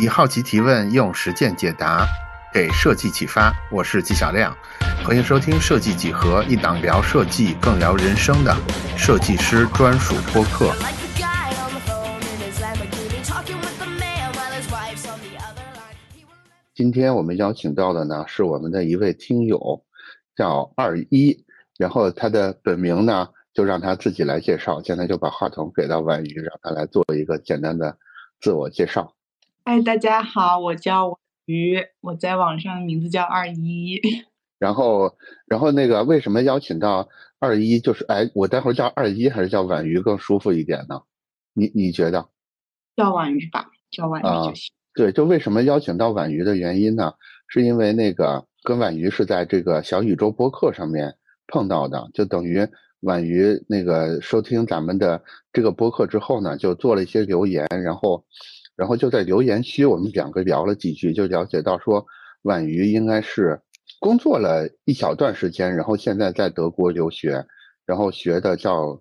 以好奇提问，用实践解答，给设计启发。我是纪晓亮，欢迎收听《设计几何》，一档聊设计更聊人生的设计师专属播客。今天我们邀请到的呢，是我们的一位听友，叫二一，然后他的本名呢，就让他自己来介绍。现在就把话筒给到婉瑜，让他来做一个简单的自我介绍。嗨，大家好，我叫婉瑜，我在网上的名字叫二一。然后，然后那个为什么邀请到二一？就是哎，我待会儿叫二一还是叫婉瑜更舒服一点呢？你你觉得？叫婉瑜吧，叫婉瑜就行。对，就为什么邀请到婉瑜的原因呢？是因为那个跟婉瑜是在这个小宇宙播客上面碰到的，就等于婉瑜那个收听咱们的这个播客之后呢，就做了一些留言，然后，然后就在留言区我们两个聊了几句，就了解到说婉瑜应该是工作了一小段时间，然后现在在德国留学，然后学的叫。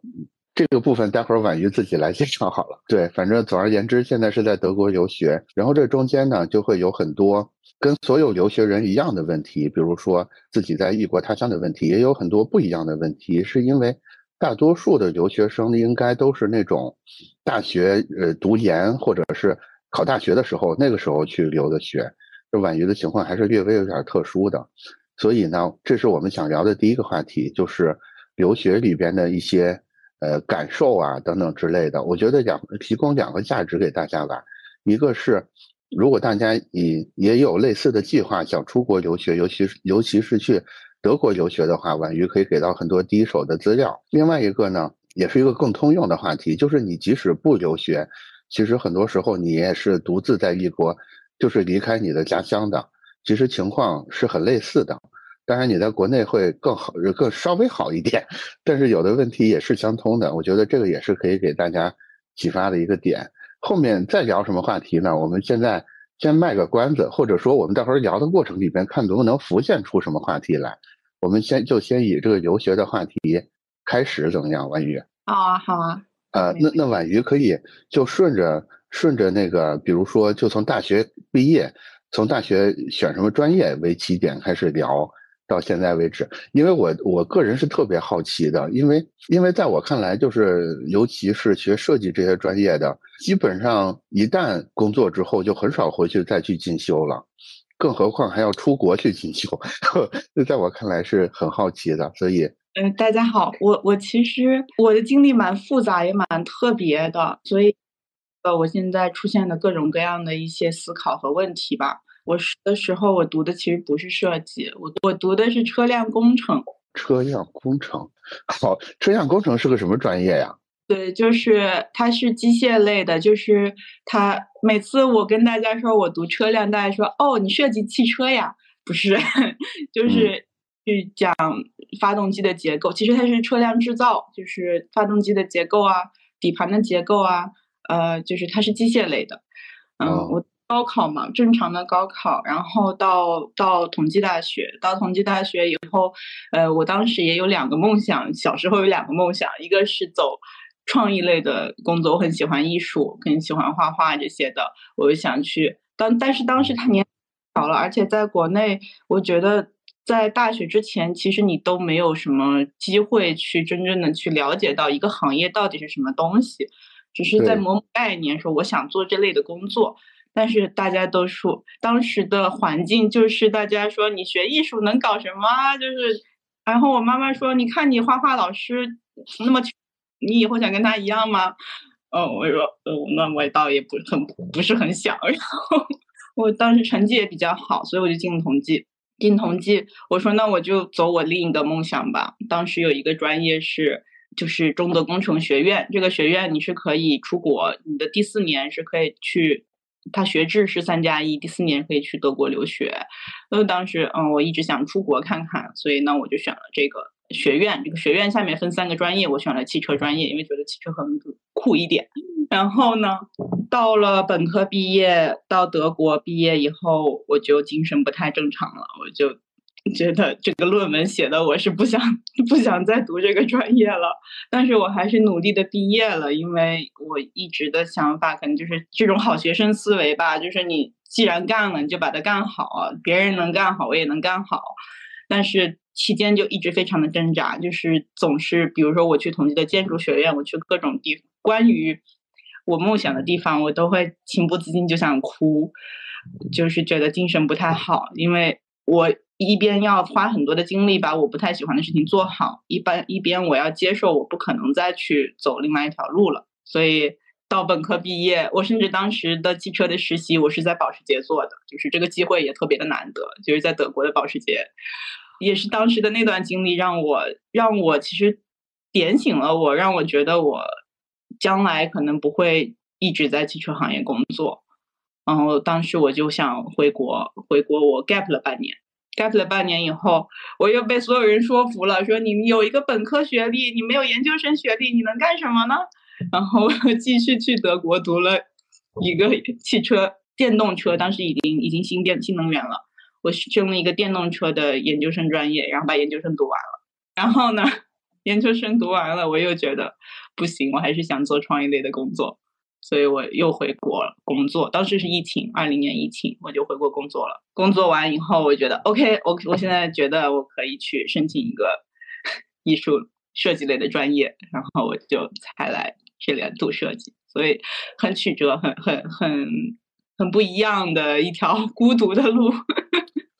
这个部分待会儿婉瑜自己来介绍好了。对，反正总而言之，现在是在德国留学，然后这中间呢就会有很多跟所有留学人一样的问题，比如说自己在异国他乡的问题，也有很多不一样的问题，是因为大多数的留学生应该都是那种大学呃读研或者是考大学的时候，那个时候去留的学。这婉瑜的情况还是略微有点特殊的，所以呢，这是我们想聊的第一个话题，就是留学里边的一些。呃，感受啊，等等之类的，我觉得两提供两个价值给大家吧。一个是，如果大家也也有类似的计划，想出国留学，尤其是尤其是去德国留学的话，婉瑜可以给到很多第一手的资料。另外一个呢，也是一个更通用的话题，就是你即使不留学，其实很多时候你也是独自在异国，就是离开你的家乡的，其实情况是很类似的。当然，你在国内会更好，更稍微好一点，但是有的问题也是相通的。我觉得这个也是可以给大家启发的一个点。后面再聊什么话题呢？我们现在先卖个关子，或者说我们待会儿聊的过程里边看能不能浮现出什么话题来。我们先就先以这个留学的话题开始，怎么样，婉瑜？好啊，好啊。呃，那那婉瑜可以就顺着顺着那个，比如说就从大学毕业，从大学选什么专业为起点开始聊。到现在为止，因为我我个人是特别好奇的，因为因为在我看来，就是尤其是学设计这些专业的，基本上一旦工作之后，就很少回去再去进修了，更何况还要出国去进修，这在我看来是很好奇的。所以，嗯，大家好，我我其实我的经历蛮复杂，也蛮特别的，所以，呃，我现在出现的各种各样的一些思考和问题吧。我的时候，我读的其实不是设计，我我读的是车辆工程。车辆工程，好，车辆工程是个什么专业呀？对，就是它是机械类的，就是它每次我跟大家说我读车辆，大家说哦，你设计汽车呀？不是，就是去讲发动机的结构。其实它是车辆制造，就是发动机的结构啊，底盘的结构啊，呃，就是它是机械类的。嗯，我。高考嘛，正常的高考，然后到到同济大学，到同济大学以后，呃，我当时也有两个梦想，小时候有两个梦想，一个是走创意类的工作，我很喜欢艺术，很喜欢画画这些的，我就想去。当但是当时他年小了，而且在国内，我觉得在大学之前，其实你都没有什么机会去真正的去了解到一个行业到底是什么东西，只是在某概念说我想做这类的工作。但是大家都说，当时的环境就是大家说你学艺术能搞什么？就是，然后我妈妈说，你看你画画老师那么，你以后想跟他一样吗？嗯，我说，呃，那我倒也不很不是很想。然后我当时成绩也比较好，所以我就进了同济。进同济，我说那我就走我另一个梦想吧。当时有一个专业是，就是中德工程学院，这个学院你是可以出国，你的第四年是可以去。他学制是三加一，第四年可以去德国留学。因为当时，嗯，我一直想出国看看，所以呢，我就选了这个学院。这个学院下面分三个专业，我选了汽车专业，因为觉得汽车很酷一点。然后呢，到了本科毕业，到德国毕业以后，我就精神不太正常了，我就觉得这个论文写的我是不想不想再读这个专业了，但是我还是努力的毕业了，因为我一直的想法可能就是这种好学生思维吧，就是你既然干了，你就把它干好，别人能干好，我也能干好。但是期间就一直非常的挣扎，就是总是比如说我去同济的建筑学院，我去各种地关于我梦想的地方，我都会情不自禁就想哭，就是觉得精神不太好，因为我。一边要花很多的精力把我不太喜欢的事情做好，一般一边我要接受我不可能再去走另外一条路了。所以到本科毕业，我甚至当时的汽车的实习我是在保时捷做的，就是这个机会也特别的难得，就是在德国的保时捷，也是当时的那段经历让我让我其实点醒了我，让我觉得我将来可能不会一直在汽车行业工作。然后当时我就想回国，回国我 gap 了半年。gap 了半年以后，我又被所有人说服了，说你有一个本科学历，你没有研究生学历，你能干什么呢？然后继续去德国读了一个汽车电动车，当时已经已经新电新能源了，我升了一个电动车的研究生专业，然后把研究生读完了。然后呢，研究生读完了，我又觉得不行，我还是想做创意类的工作。所以我又回国工作，当时是疫情，二零年疫情，我就回国工作了。工作完以后，我觉得 OK，我我现在觉得我可以去申请一个 艺术设计类的专业，然后我就才来这里读设计。所以很曲折，很很很很不一样的一条 孤独的路。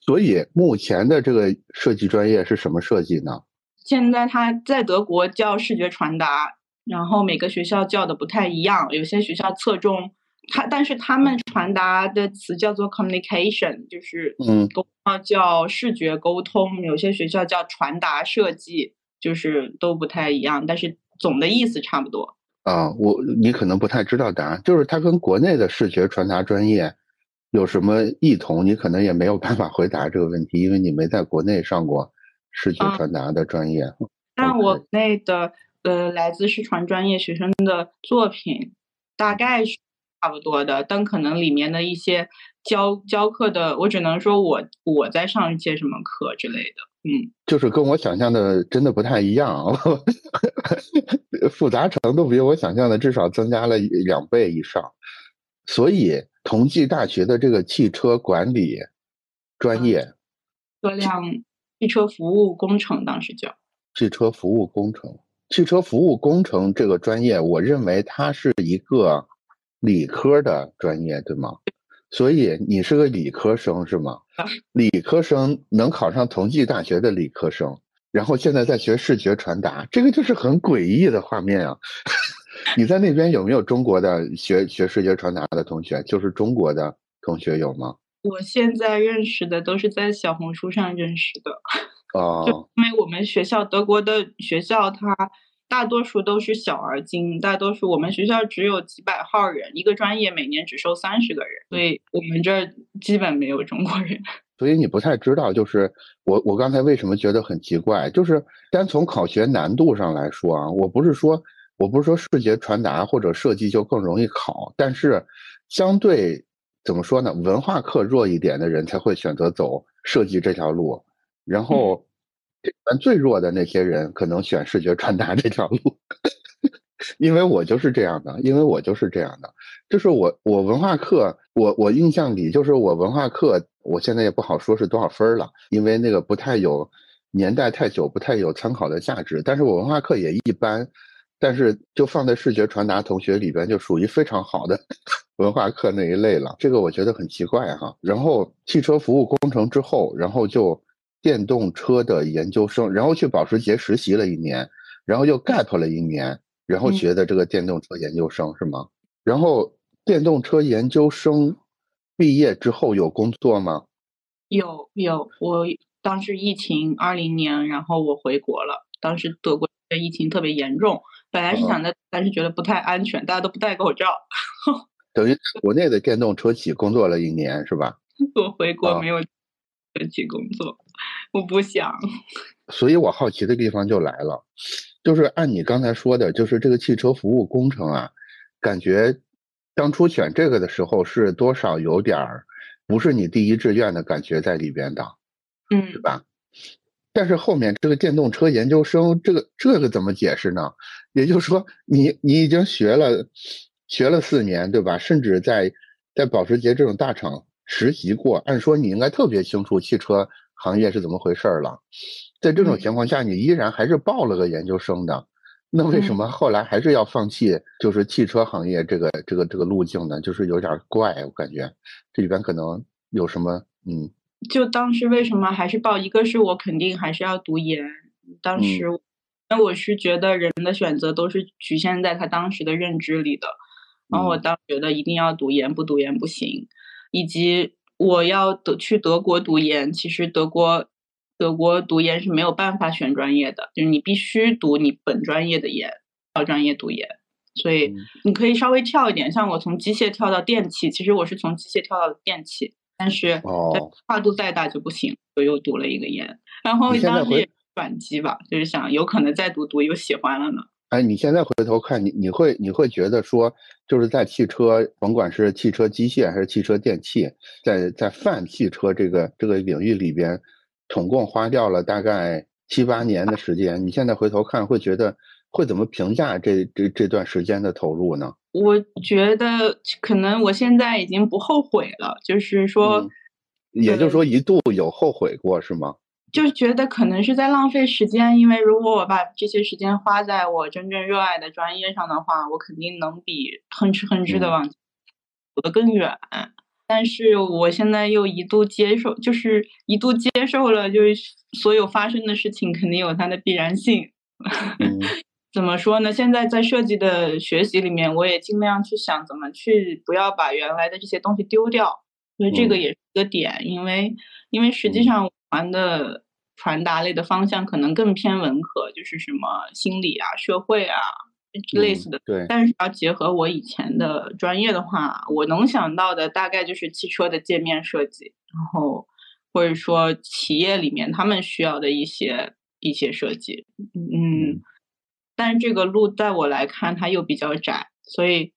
所以目前的这个设计专业是什么设计呢？现在他在德国叫视觉传达。然后每个学校叫的不太一样，有些学校侧重它，但是他们传达的词叫做 communication，就是嗯，都叫视觉沟通。有些学校叫传达设计，就是都不太一样，但是总的意思差不多。啊，我你可能不太知道答案，就是它跟国内的视觉传达专业有什么异同？你可能也没有办法回答这个问题，因为你没在国内上过视觉传达的专业。但我内的。呃，来自视传专业学生的作品大概是差不多的，但可能里面的一些教教课的，我只能说我我在上一些什么课之类的，嗯，就是跟我想象的真的不太一样，复杂程度比我想象的至少增加了两倍以上。所以，同济大学的这个汽车管理专业，车辆汽车服务工程当时叫汽车服务工程。汽车服务工程这个专业，我认为它是一个理科的专业，对吗？所以你是个理科生是吗？理科生能考上同济大学的理科生，然后现在在学视觉传达，这个就是很诡异的画面啊！你在那边有没有中国的学学视觉传达的同学？就是中国的同学有吗？我现在认识的都是在小红书上认识的。哦，因为我们学校德国的学校，它大多数都是小而精，大多数我们学校只有几百号人，一个专业每年只收三十个人，所以我们这基本没有中国人。所以你不太知道，就是我我刚才为什么觉得很奇怪，就是单从考学难度上来说啊，我不是说我不是说视觉传达或者设计就更容易考，但是相对怎么说呢，文化课弱一点的人才会选择走设计这条路。然后，最弱的那些人可能选视觉传达这条路，因为我就是这样的，因为我就是这样的，就是我我文化课，我我印象里就是我文化课，我现在也不好说是多少分了，因为那个不太有年代太久，不太有参考的价值。但是我文化课也一般，但是就放在视觉传达同学里边，就属于非常好的 文化课那一类了。这个我觉得很奇怪哈。然后汽车服务工程之后，然后就。电动车的研究生，然后去保时捷实习了一年，然后又 gap 了一年，然后学的这个电动车研究生是吗？然后电动车研究生毕业之后有工作吗？有有，我当时疫情二零年，然后我回国了。当时德国的疫情特别严重，本来是想的，但是觉得不太安全，大家都不戴口罩。等于国内的电动车企工作了一年是吧？我回国没有。去工作，我不想。所以我好奇的地方就来了，就是按你刚才说的，就是这个汽车服务工程啊，感觉当初选这个的时候是多少有点儿不是你第一志愿的感觉在里边的，嗯，是吧？但是后面这个电动车研究生，这个这个怎么解释呢？也就是说，你你已经学了学了四年，对吧？甚至在在保时捷这种大厂实习过，按说你应该特别清楚汽车行业是怎么回事了。在这种情况下，你依然还是报了个研究生的，那为什么后来还是要放弃就是汽车行业这个这个这个路径呢？就是有点怪，我感觉这里边可能有什么嗯。就当时为什么还是报？一个是我肯定还是要读研，当时，那我是觉得人的选择都是局限在他当时的认知里的，然后我当觉得一定要读研，不读研不行，以及我要德去德国读研，其实德国德国读研是没有办法选专业的，就是你必须读你本专业的研，到专业读研，所以你可以稍微跳一点，像我从机械跳到电气，其实我是从机械跳到电气。但是跨度再大就不行，就又读了一个研，然后当时也转机吧，就是想有可能再读读又喜欢了呢。哎，你现在回头看你，你会你会觉得说，就是在汽车，甭管是汽车机械还是汽车电器，在在泛汽车这个这个领域里边，总共花掉了大概七八年的时间。你现在回头看，会觉得会怎么评价这这这段时间的投入呢？我觉得可能我现在已经不后悔了，就是说，也就是说一度有后悔过是吗？就觉得可能是在浪费时间，因为如果我把这些时间花在我真正热爱的专业上的话，我肯定能比哼哧哼哧的往走得更远。但是我现在又一度接受，就是一度接受了，就是所有发生的事情肯定有它的必然性。怎么说呢？现在在设计的学习里面，我也尽量去想怎么去不要把原来的这些东西丢掉，所以这个也是一个点。因为因为实际上玩的传达类的方向可能更偏文科，就是什么心理啊、社会啊类似的。对。但是要结合我以前的专业的话，我能想到的大概就是汽车的界面设计，然后或者说企业里面他们需要的一些一些设计，嗯。但是这个路在我来看，它又比较窄，所以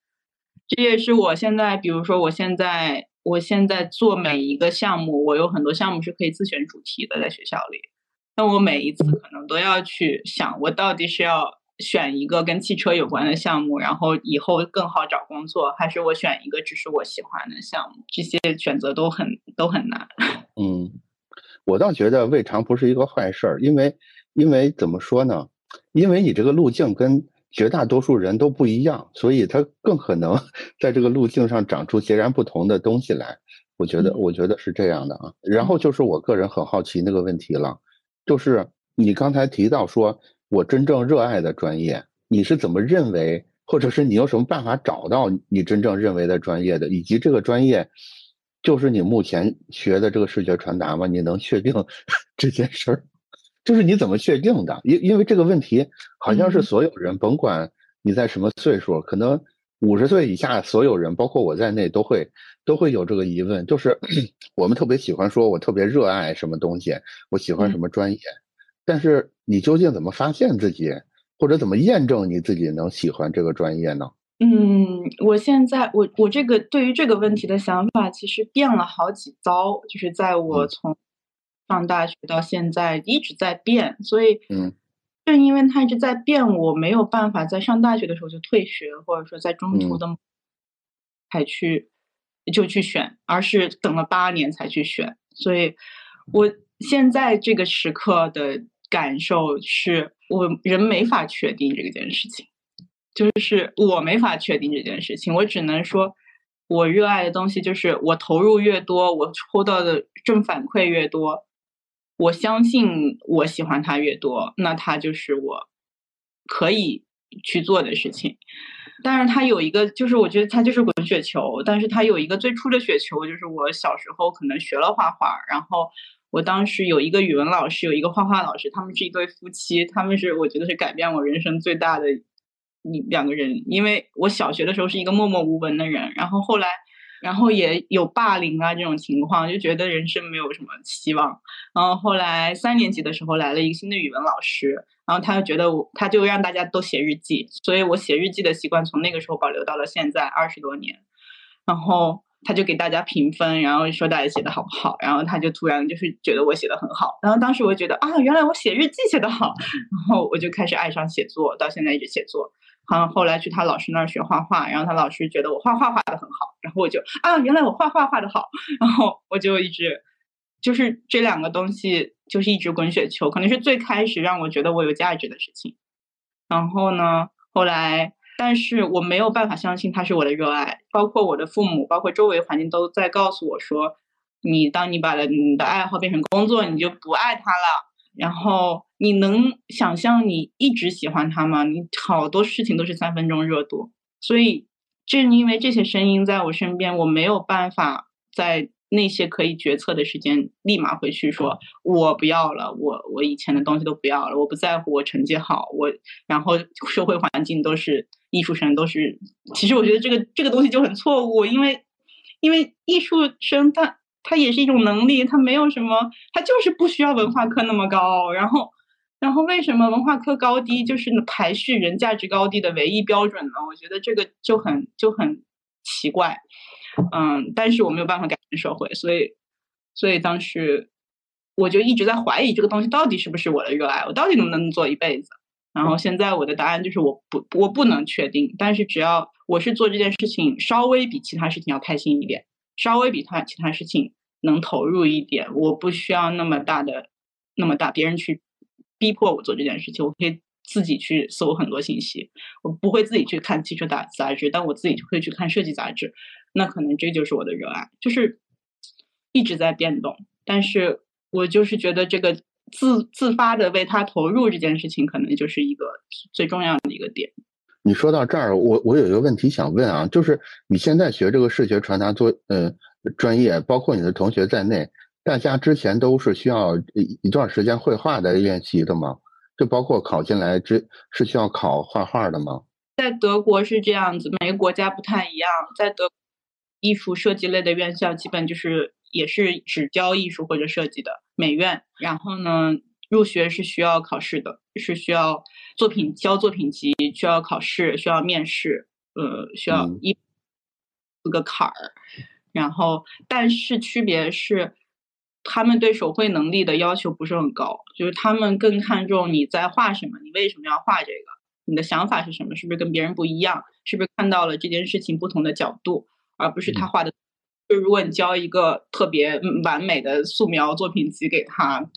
这也是我现在，比如说我现在，我现在做每一个项目，我有很多项目是可以自选主题的，在学校里。那我每一次可能都要去想，我到底是要选一个跟汽车有关的项目，然后以后更好找工作，还是我选一个只是我喜欢的项目？这些选择都很都很难。嗯，我倒觉得未尝不是一个坏事儿，因为因为怎么说呢？因为你这个路径跟绝大多数人都不一样，所以他更可能 在这个路径上长出截然不同的东西来。我觉得，我觉得是这样的啊。然后就是我个人很好奇那个问题了，就是你刚才提到说我真正热爱的专业，你是怎么认为，或者是你有什么办法找到你真正认为的专业的，以及这个专业就是你目前学的这个视觉传达吗？你能确定 这件事儿？就是你怎么确定的？因因为这个问题好像是所有人，甭管你在什么岁数，可能五十岁以下所有人，包括我在内，都会都会有这个疑问。就是 我们特别喜欢说，我特别热爱什么东西，我喜欢什么专业，但是你究竟怎么发现自己，或者怎么验证你自己能喜欢这个专业呢？嗯，我现在我我这个对于这个问题的想法其实变了好几遭，就是在我从。上大学到现在一直在变，所以，嗯，正因为它一直在变，我没有办法在上大学的时候就退学，或者说在中途的才去就去选，而是等了八年才去选。所以，我现在这个时刻的感受是我人没法确定这件事情，就是我没法确定这件事情，我只能说，我热爱的东西就是我投入越多，我抽到的正反馈越多。我相信我喜欢他越多，那他就是我可以去做的事情。但是他有一个，就是我觉得他就是滚雪球。但是他有一个最初的雪球，就是我小时候可能学了画画，然后我当时有一个语文老师，有一个画画老师，他们是一对夫妻，他们是我觉得是改变我人生最大的一两个人。因为我小学的时候是一个默默无闻的人，然后后来。然后也有霸凌啊这种情况，就觉得人生没有什么希望。然后后来三年级的时候来了一个新的语文老师，然后他就觉得我，他就让大家都写日记，所以我写日记的习惯从那个时候保留到了现在二十多年。然后他就给大家评分，然后说大家写的好不好，然后他就突然就是觉得我写的很好，然后当时我觉得啊，原来我写日记写的好，然后我就开始爱上写作，到现在一直写作。好，后来去他老师那儿学画画，然后他老师觉得我画画画的很好，然后我就啊，原来我画画画的好，然后我就一直就是这两个东西就是一直滚雪球，可能是最开始让我觉得我有价值的事情。然后呢，后来。但是我没有办法相信它是我的热爱，包括我的父母，包括周围环境都在告诉我说，你当你把你的爱好变成工作，你就不爱它了。然后你能想象你一直喜欢他吗？你好多事情都是三分钟热度，所以正因为这些声音在我身边，我没有办法在。那些可以决策的时间，立马回去说，我不要了，我我以前的东西都不要了，我不在乎我成绩好，我然后社会环境都是艺术生，都是，其实我觉得这个这个东西就很错误，因为因为艺术生他它也是一种能力，它没有什么，它就是不需要文化课那么高，然后然后为什么文化课高低就是排序人价值高低的唯一标准呢？我觉得这个就很就很奇怪。嗯，但是我没有办法改变社会，所以，所以当时我就一直在怀疑这个东西到底是不是我的热爱，我到底能不能做一辈子。然后现在我的答案就是我不，我不能确定。但是只要我是做这件事情稍微比其他事情要开心一点，稍微比他其他事情能投入一点，我不需要那么大的那么大别人去逼迫我做这件事情，我可以自己去搜很多信息。我不会自己去看汽车杂杂志，但我自己会去看设计杂志。那可能这就是我的热爱，就是一直在变动，但是我就是觉得这个自自发的为他投入这件事情，可能就是一个最重要的一个点。你说到这儿，我我有一个问题想问啊，就是你现在学这个视觉传达做呃专业，包括你的同学在内，大家之前都是需要一一段时间绘画的练习的吗？就包括考进来之是需要考画画的吗？在德国是这样子，每个国家不太一样，在德。艺术设计类的院校基本就是也是只教艺术或者设计的美院，然后呢，入学是需要考试的，是需要作品交作品集，需要考试，需要面试，呃，需要一四个坎儿。然后，但是区别是，他们对手绘能力的要求不是很高，就是他们更看重你在画什么，你为什么要画这个，你的想法是什么，是不是跟别人不一样，是不是看到了这件事情不同的角度。而不是他画的，就如果你交一个特别完美的素描作品集给他，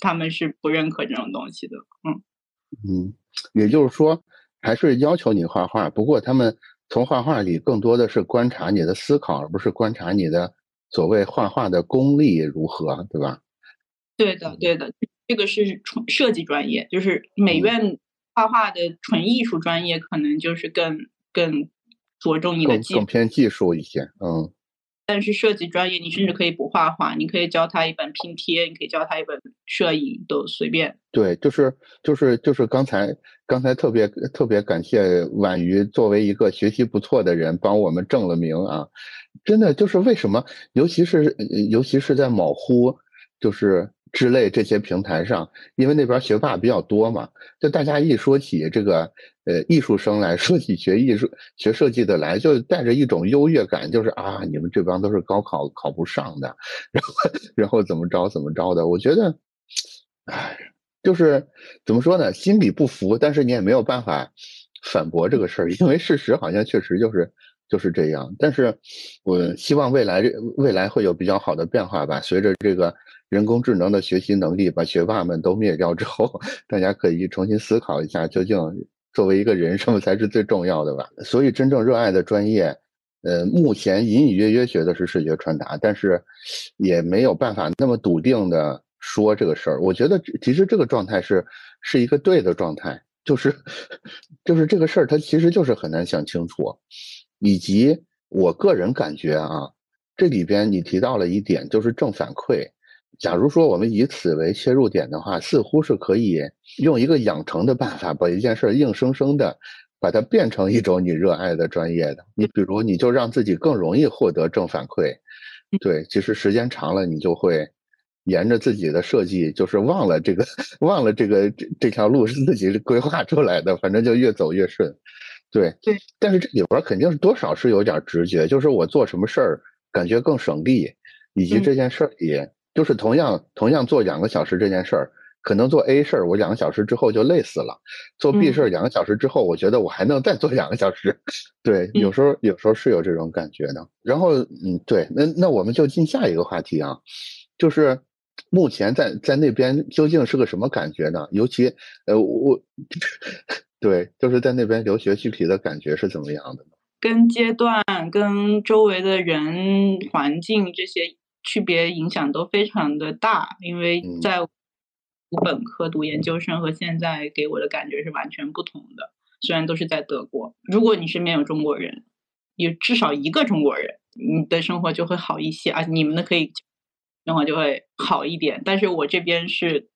他们是不认可这种东西的。嗯嗯，也就是说，还是要求你画画，不过他们从画画里更多的是观察你的思考，而不是观察你的所谓画画的功力如何，对吧？对的，对的，这个是纯设计专业，就是美院画画的纯艺术专业，可能就是更更。着重你的技更偏技术一些，嗯。但是设计专业，你甚至可以不画画，你可以教他一本拼贴，你可以教他一本摄影，都随便。对，就是就是就是刚才刚才特别特别感谢婉瑜作为一个学习不错的人，帮我们正了名啊！真的就是为什么，尤其是尤其是在某乎，就是。之类这些平台上，因为那边学霸比较多嘛，就大家一说起这个呃艺术生来说起学艺术学设计的来，就带着一种优越感，就是啊你们这帮都是高考考不上的，然后然后怎么着怎么着的。我觉得，唉，就是怎么说呢，心里不服，但是你也没有办法反驳这个事儿，因为事实好像确实就是就是这样。但是我希望未来未来会有比较好的变化吧，随着这个。人工智能的学习能力把学霸们都灭掉之后，大家可以重新思考一下，究竟作为一个人什么才是最重要的吧？所以真正热爱的专业，呃，目前隐隐约约学的是视觉传达，但是也没有办法那么笃定的说这个事儿。我觉得其实这个状态是是一个对的状态，就是 就是这个事儿它其实就是很难想清楚，以及我个人感觉啊，这里边你提到了一点，就是正反馈。假如说我们以此为切入点的话，似乎是可以用一个养成的办法，把一件事硬生生的把它变成一种你热爱的专业的。你比如，你就让自己更容易获得正反馈。对，其实时间长了，你就会沿着自己的设计，就是忘了这个，忘了这个这这条路是自己规划出来的，反正就越走越顺。对对，但是这里边肯定是多少是有点直觉，就是我做什么事儿。感觉更省力，以及这件事儿也就是同样同样做两个小时这件事儿。可能做 A 事儿，我两个小时之后就累死了；做 B 事儿，两个小时之后，我觉得我还能再做两个小时。对，有时候有时候是有这种感觉的。然后，嗯，对，那那我们就进下一个话题啊，就是目前在在那边究竟是个什么感觉呢？尤其，呃，我，对，就是在那边留学具体的感觉是怎么样的呢？跟阶段、跟周围的人、环境这些区别影响都非常的大，因为在。读本科、读研究生和现在给我的感觉是完全不同的。虽然都是在德国，如果你身边有中国人，有至少一个中国人，你的生活就会好一些，而且你们的可以生活就会好一点。但是我这边是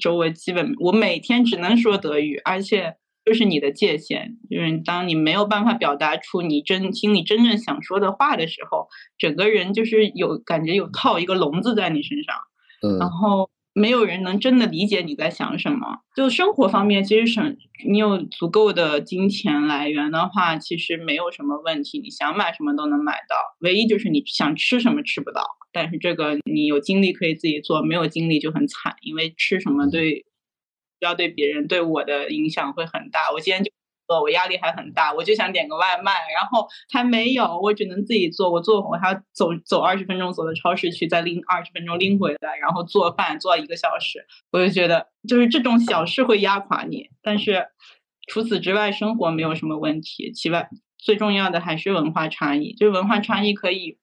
周围基本我每天只能说德语，而且就是你的界限，就是当你没有办法表达出你真心里真正想说的话的时候，整个人就是有感觉有套一个笼子在你身上，嗯，然后。没有人能真的理解你在想什么。就生活方面，其实省你有足够的金钱来源的话，其实没有什么问题。你想买什么都能买到，唯一就是你想吃什么吃不到。但是这个你有精力可以自己做，没有精力就很惨，因为吃什么对要对别人对我的影响会很大。我今天就饿。我压力还很大，我就想点个外卖，然后还没有，我只能自己做。我做我还要走走二十分钟，走到超市去，再拎二十分钟拎回来，然后做饭做一个小时。我就觉得，就是这种小事会压垮你。但是除此之外，生活没有什么问题。其外最重要的还是文化差异，就是文化差异可以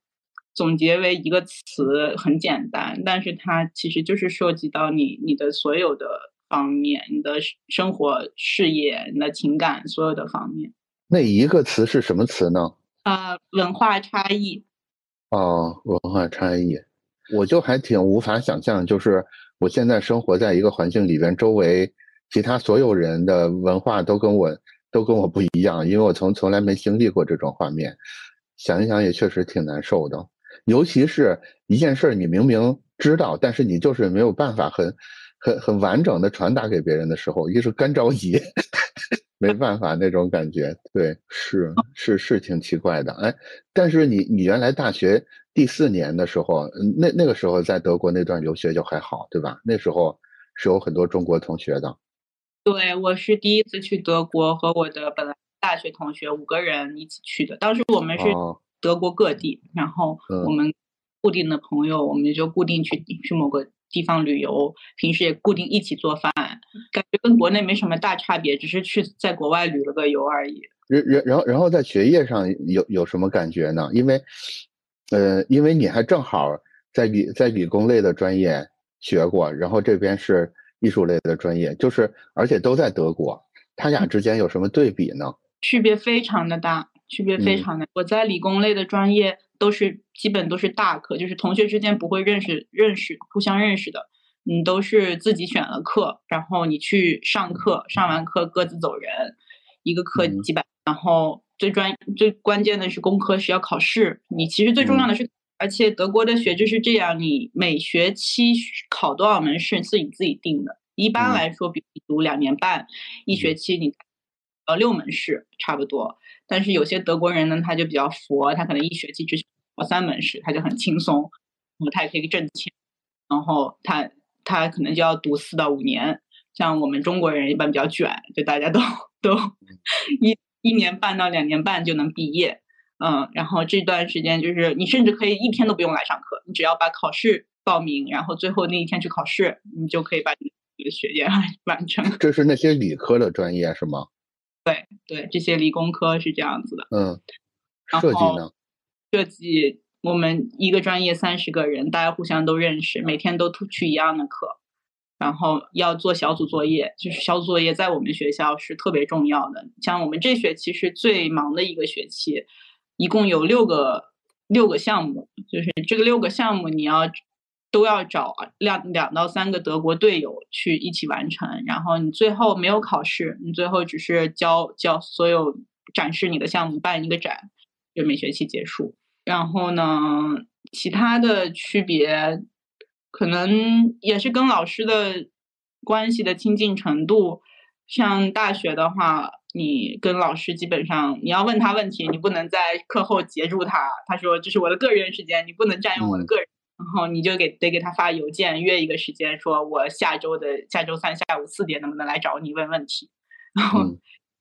总结为一个词，很简单，但是它其实就是涉及到你你的所有的。方面，你的生活、事业、你的情感，所有的方面。那一个词是什么词呢？啊，文化差异。哦，文化差异，我就还挺无法想象，就是我现在生活在一个环境里边，周围其他所有人的文化都跟我都跟我不一样，因为我从从来没经历过这种画面。想一想也确实挺难受的，尤其是一件事儿，你明明知道，但是你就是没有办法很。很很完整的传达给别人的时候，一是干着急，没办法那种感觉，对，是是是挺奇怪的，哎，但是你你原来大学第四年的时候，那那个时候在德国那段留学就还好，对吧？那时候是有很多中国同学的。对，我是第一次去德国，和我的本来大学同学五个人一起去的。当时我们是德国各地，然后我们固定的朋友，我们就固定去去某个。地方旅游，平时也固定一起做饭，感觉跟国内没什么大差别，只是去在国外旅了个游而已。然然然后然后在学业上有有什么感觉呢？因为，呃，因为你还正好在理在理工类的专业学过，然后这边是艺术类的专业，就是而且都在德国，他俩之间有什么对比呢？区别非常的大，区别非常的。我在理工类的专业。都是基本都是大课，就是同学之间不会认识认识互相认识的，你都是自己选了课，然后你去上课，上完课各自走人，一个课几百，然后最专最关键的是工科是要考试，你其实最重要的是，而且德国的学制是这样，你每学期考多少门试是你自己定的，一般来说，比如读两年半，一学期你呃六门试差不多。但是有些德国人呢，他就比较佛，他可能一学期只考三门试，他就很轻松，然后他也可以挣钱，然后他他可能就要读四到五年。像我们中国人一般比较卷，就大家都都 一一年半到两年半就能毕业，嗯，然后这段时间就是你甚至可以一天都不用来上课，你只要把考试报名，然后最后那一天去考试，你就可以把你的学业 完成。这是那些理科的专业是吗？对对，这些理工科是这样子的。嗯，设计呢？设计我们一个专业三十个人，大家互相都认识，每天都去一样的课，然后要做小组作业。就是小组作业在我们学校是特别重要的。像我们这学期是最忙的一个学期，一共有六个六个项目，就是这个六个项目你要。都要找两两到三个德国队友去一起完成，然后你最后没有考试，你最后只是交交所有展示你的项目，办一个展，就每学期结束。然后呢，其他的区别可能也是跟老师的关系的亲近程度。像大学的话，你跟老师基本上你要问他问题，你不能在课后截住他。他说这是我的个人时间，你不能占用我的个人。然后你就给得给他发邮件约一个时间，说我下周的下周三下午四点能不能来找你问问题。然后，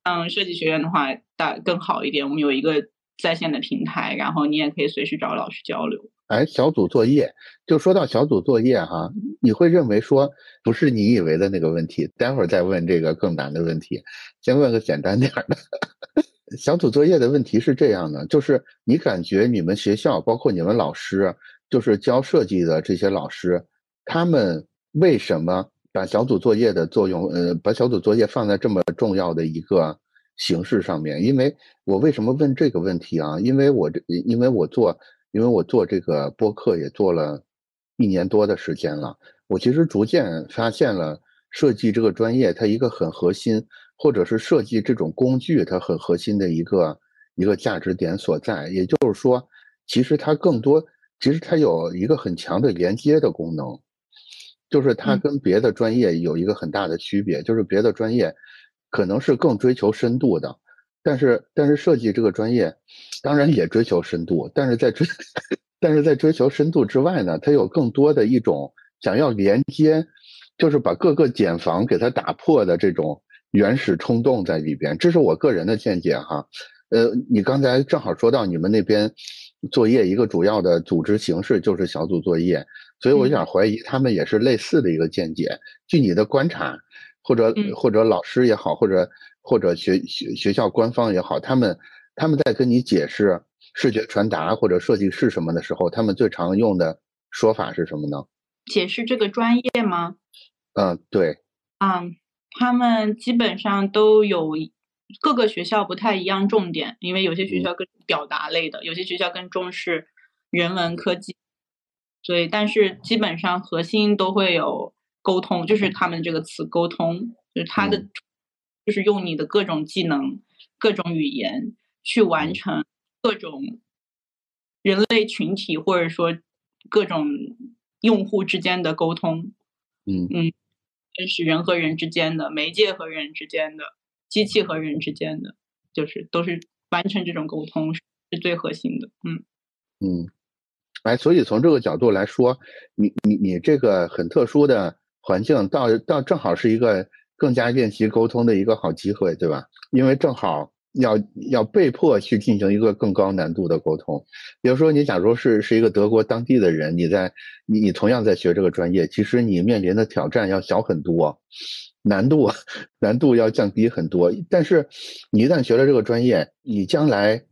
嗯，设计学院的话大更好一点，我们有一个在线的平台，然后你也可以随时找老师交流。哎，小组作业就说到小组作业哈，你会认为说不是你以为的那个问题，待会儿再问这个更难的问题，先问个简单点的。小组作业的问题是这样的，就是你感觉你们学校包括你们老师。就是教设计的这些老师，他们为什么把小组作业的作用，呃，把小组作业放在这么重要的一个形式上面？因为我为什么问这个问题啊？因为我这，因为我做，因为我做这个播客也做了一年多的时间了，我其实逐渐发现了设计这个专业它一个很核心，或者是设计这种工具它很核心的一个一个价值点所在。也就是说，其实它更多。其实它有一个很强的连接的功能，就是它跟别的专业有一个很大的区别，就是别的专业可能是更追求深度的，但是但是设计这个专业当然也追求深度，但是在追 但是在追求深度之外呢，它有更多的一种想要连接，就是把各个茧房给它打破的这种原始冲动在里边，这是我个人的见解哈。呃，你刚才正好说到你们那边。作业一个主要的组织形式就是小组作业，所以我想怀疑他们也是类似的一个见解。据你的观察，或者或者老师也好，或者或者学学学校官方也好，他们他们在跟你解释视觉传达或者设计是什么的时候，他们最常用的说法是什么呢？解释这个专业吗？嗯，对。嗯，他们基本上都有。各个学校不太一样，重点，因为有些学校更表达类的，有些学校更重视人文科技，所以但是基本上核心都会有沟通，就是他们这个词沟通，就是他的就是用你的各种技能、各种语言去完成各种人类群体或者说各种用户之间的沟通，嗯。嗯，是人和人之间的媒介和人之间的。机器和人之间的，就是都是完成这种沟通是最核心的。嗯嗯，哎，所以从这个角度来说，你你你这个很特殊的环境，倒倒正好是一个更加练习沟通的一个好机会，对吧？因为正好要要被迫去进行一个更高难度的沟通。比如说，你假如是是一个德国当地的人，你在你你同样在学这个专业，其实你面临的挑战要小很多。难度 难度要降低很多，但是你一旦学了这个专业，你将来，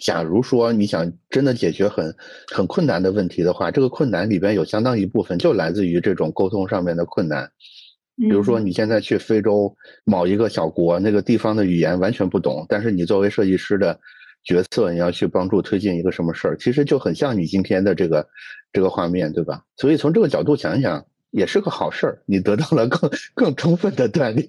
假如说你想真的解决很很困难的问题的话，这个困难里边有相当一部分就来自于这种沟通上面的困难。比如说你现在去非洲某一个小国，那个地方的语言完全不懂，但是你作为设计师的角色，你要去帮助推进一个什么事儿，其实就很像你今天的这个这个画面，对吧？所以从这个角度想一想。也是个好事儿，你得到了更更充分的锻炼。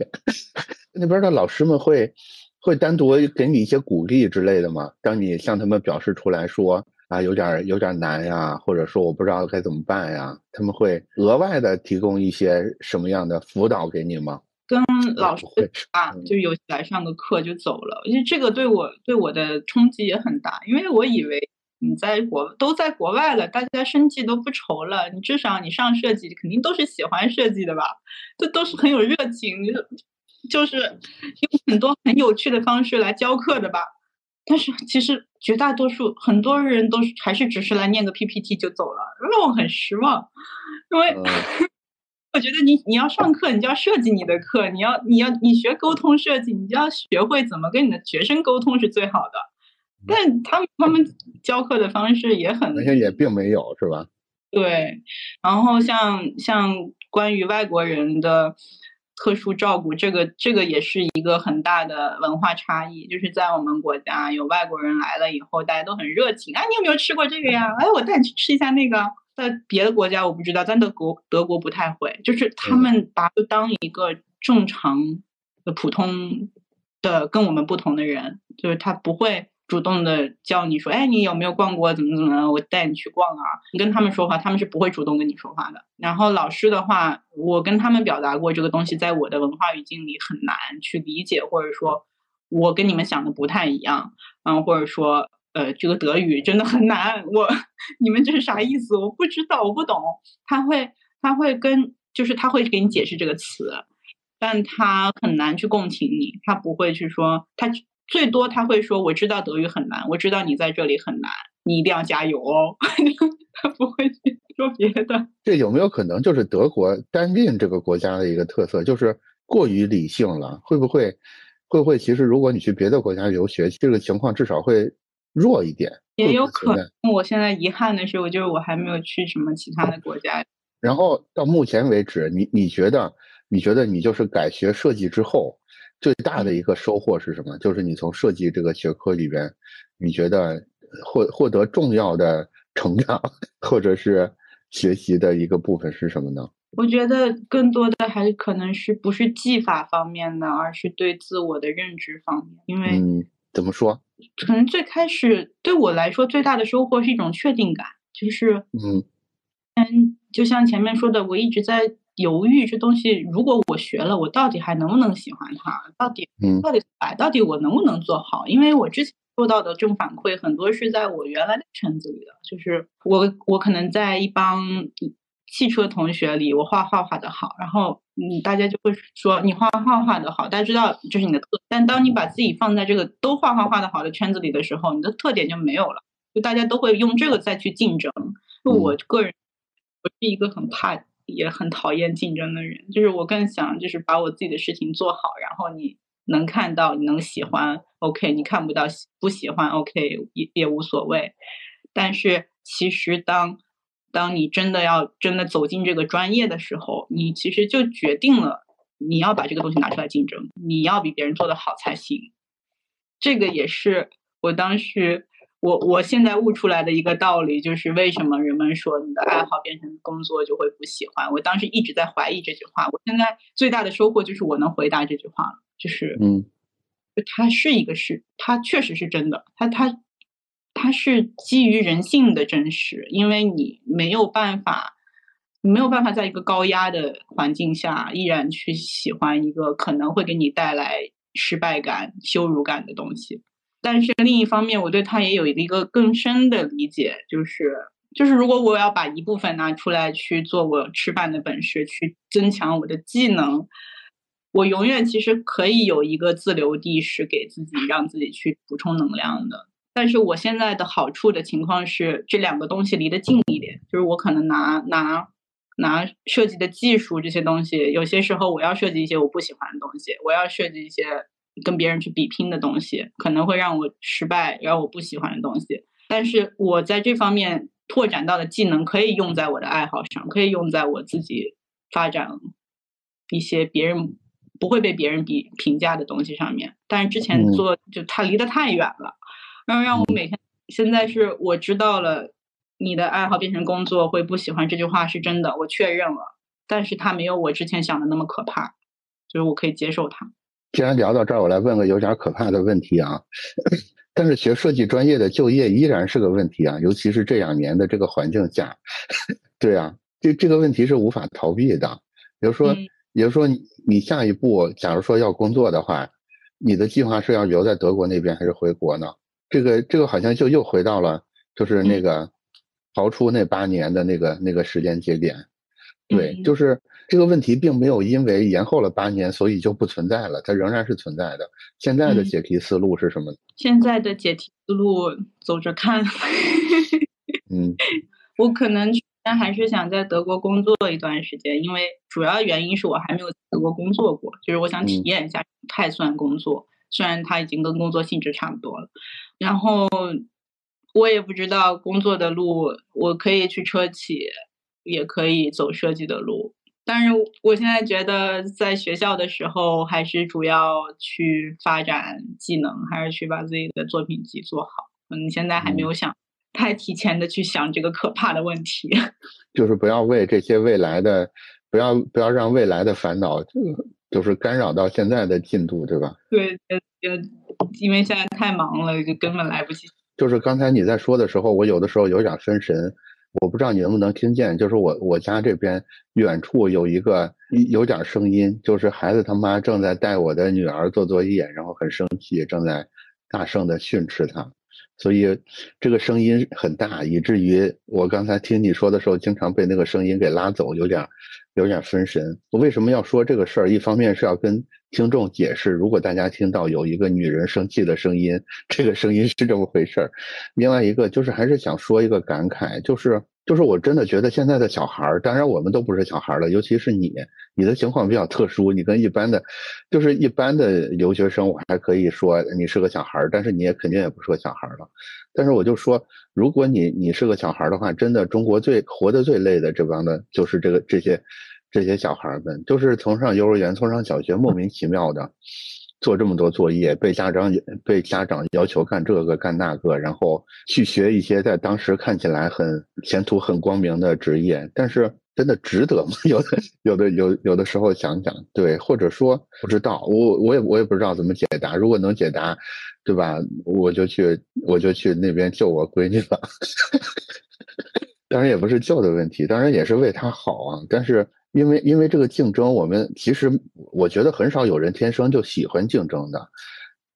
那边的老师们会会单独给你一些鼓励之类的吗？当你向他们表示出来说啊，有点有点难呀，或者说我不知道该怎么办呀，他们会额外的提供一些什么样的辅导给你吗？跟老师啊，就有来上个课就走了，因为这个对我对我的冲击也很大，因为我以为。你在国都在国外了，大家生计都不愁了。你至少你上设计，肯定都是喜欢设计的吧？这都是很有热情，就就是用很多很有趣的方式来教课的吧。但是其实绝大多数很多人都是还是只是来念个 PPT 就走了，让我很失望。因为 我觉得你你要上课，你就要设计你的课，你要你要你学沟通设计，你就要学会怎么跟你的学生沟通是最好的。但他们他们教课的方式也很，而且也并没有是吧？对，然后像像关于外国人的特殊照顾，这个这个也是一个很大的文化差异。就是在我们国家，有外国人来了以后，大家都很热情啊，你有没有吃过这个呀？哎，我带你去吃一下那个。在别的国家我不知道，在德国德国不太会，就是他们把就当一个正常的普通的跟我们不同的人，就是他不会。主动的叫你说，哎，你有没有逛过？怎么怎么？我带你去逛啊！你跟他们说话，他们是不会主动跟你说话的。然后老师的话，我跟他们表达过这个东西，在我的文化语境里很难去理解，或者说我跟你们想的不太一样，嗯，或者说呃这个德语真的很难，我你们这是啥意思？我不知道，我不懂。他会他会跟就是他会给你解释这个词，但他很难去共情你，他不会去说他。最多他会说：“我知道德语很难，我知道你在这里很难，你一定要加油哦。”他不会去说别的。这有没有可能就是德国单并这个国家的一个特色，就是过于理性了？会不会？会不会？其实如果你去别的国家留学，这个情况至少会弱一点。也有可能。我现在遗憾的是，我就是我还没有去什么其他的国家。然后到目前为止，你你觉得？你觉得你就是改学设计之后？最大的一个收获是什么？就是你从设计这个学科里边，你觉得获获得重要的成长，或者是学习的一个部分是什么呢？我觉得更多的还是可能是不是技法方面的，而是对自我的认知方面。因为嗯，怎么说？可能最开始对我来说最大的收获是一种确定感，就是嗯嗯，就像前面说的，我一直在。犹豫这东西，如果我学了，我到底还能不能喜欢它？到底，到底哎，到底我能不能做好？因为我之前做到的正反馈很多是在我原来的圈子里的，就是我我可能在一帮汽车同学里，我画画画的好，然后嗯，大家就会说你画画画的好，大家知道这是你的特。但当你把自己放在这个都画画画的好的圈子里的时候，你的特点就没有了，就大家都会用这个再去竞争。就我个人，我是一个很怕。也很讨厌竞争的人，就是我更想就是把我自己的事情做好，然后你能看到，你能喜欢，OK；你看不到不喜欢，OK，也也无所谓。但是其实当当你真的要真的走进这个专业的时候，你其实就决定了你要把这个东西拿出来竞争，你要比别人做的好才行。这个也是我当时。我我现在悟出来的一个道理就是，为什么人们说你的爱好变成工作就会不喜欢？我当时一直在怀疑这句话。我现在最大的收获就是我能回答这句话了，就是嗯，它是一个是，它确实是真的，它它它是基于人性的真实，因为你没有办法，没有办法在一个高压的环境下依然去喜欢一个可能会给你带来失败感、羞辱感的东西。但是另一方面，我对他也有一个更深的理解，就是就是如果我要把一部分拿出来去做我吃饭的本事，去增强我的技能，我永远其实可以有一个自留地是给自己让自己去补充能量的。但是我现在的好处的情况是，这两个东西离得近一点，就是我可能拿拿拿设计的技术这些东西，有些时候我要设计一些我不喜欢的东西，我要设计一些。跟别人去比拼的东西，可能会让我失败，让我不喜欢的东西。但是我在这方面拓展到的技能，可以用在我的爱好上，可以用在我自己发展一些别人不会被别人比评价的东西上面。但是之前做就它离得太远了，然后让我每天现在是我知道了你的爱好变成工作会不喜欢这句话是真的，我确认了。但是它没有我之前想的那么可怕，就是我可以接受它。既然聊到这儿，我来问个有点可怕的问题啊！但是学设计专业的就业依然是个问题啊，尤其是这两年的这个环境下。对啊，这这个问题是无法逃避的。比如说，比如说你你下一步，假如说要工作的话，你的计划是要留在德国那边还是回国呢？这个这个好像就又回到了就是那个逃出那八年的那个那个时间节点。对，就是这个问题并没有因为延后了八年，所以就不存在了，它仍然是存在的。现在的解题思路是什么？现在的解题思路走着看。嗯，我可能但还是想在德国工作一段时间，因为主要原因是我还没有德国工作过，就是我想体验一下太算工作，虽然它已经跟工作性质差不多了。然后我也不知道工作的路，我可以去车企。也可以走设计的路，但是我现在觉得在学校的时候，还是主要去发展技能，还是去把自己的作品集做好。嗯，现在还没有想太提前的去想这个可怕的问题，就是不要为这些未来的，不要不要让未来的烦恼就就是干扰到现在的进度，对吧？对，呃，因为现在太忙了，就根本来不及。就是刚才你在说的时候，我有的时候有点分神。我不知道你能不能听见，就是我我家这边远处有一个有点声音，就是孩子他妈正在带我的女儿做作业，然后很生气，正在大声的训斥他。所以这个声音很大，以至于我刚才听你说的时候，经常被那个声音给拉走，有点有点分神。我为什么要说这个事儿？一方面是要跟听众解释，如果大家听到有一个女人生气的声音，这个声音是这么回事儿；另外一个就是还是想说一个感慨，就是。就是我真的觉得现在的小孩儿，当然我们都不是小孩了，尤其是你，你的情况比较特殊，你跟一般的，就是一般的留学生，我还可以说你是个小孩儿，但是你也肯定也不是个小孩了。但是我就说，如果你你是个小孩儿的话，真的中国最活得最累的这帮的，就是这个这些这些小孩们，就是从上幼儿园，从上小学，莫名其妙的。做这么多作业，被家长被家长要求干这个干那个，然后去学一些在当时看起来很前途很光明的职业，但是真的值得吗？有的有的有有的时候想想，对，或者说不知道，我我也我也不知道怎么解答。如果能解答，对吧？我就去我就去那边救我闺女了。当然也不是救的问题，当然也是为她好啊。但是。因为因为这个竞争，我们其实我觉得很少有人天生就喜欢竞争的，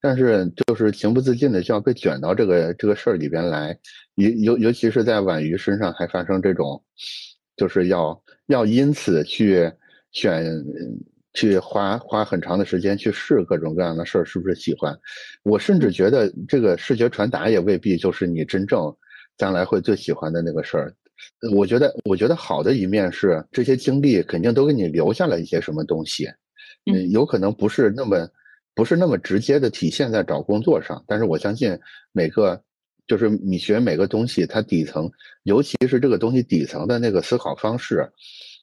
但是就是情不自禁的就要被卷到这个这个事儿里边来，尤尤尤其是在婉瑜身上还发生这种，就是要要因此去选去花花很长的时间去试各种各样的事儿，是不是喜欢？我甚至觉得这个视觉传达也未必就是你真正将来会最喜欢的那个事儿。我觉得，我觉得好的一面是这些经历肯定都给你留下了一些什么东西，嗯，有可能不是那么，不是那么直接的体现在找工作上，但是我相信每个，就是你学每个东西，它底层，尤其是这个东西底层的那个思考方式，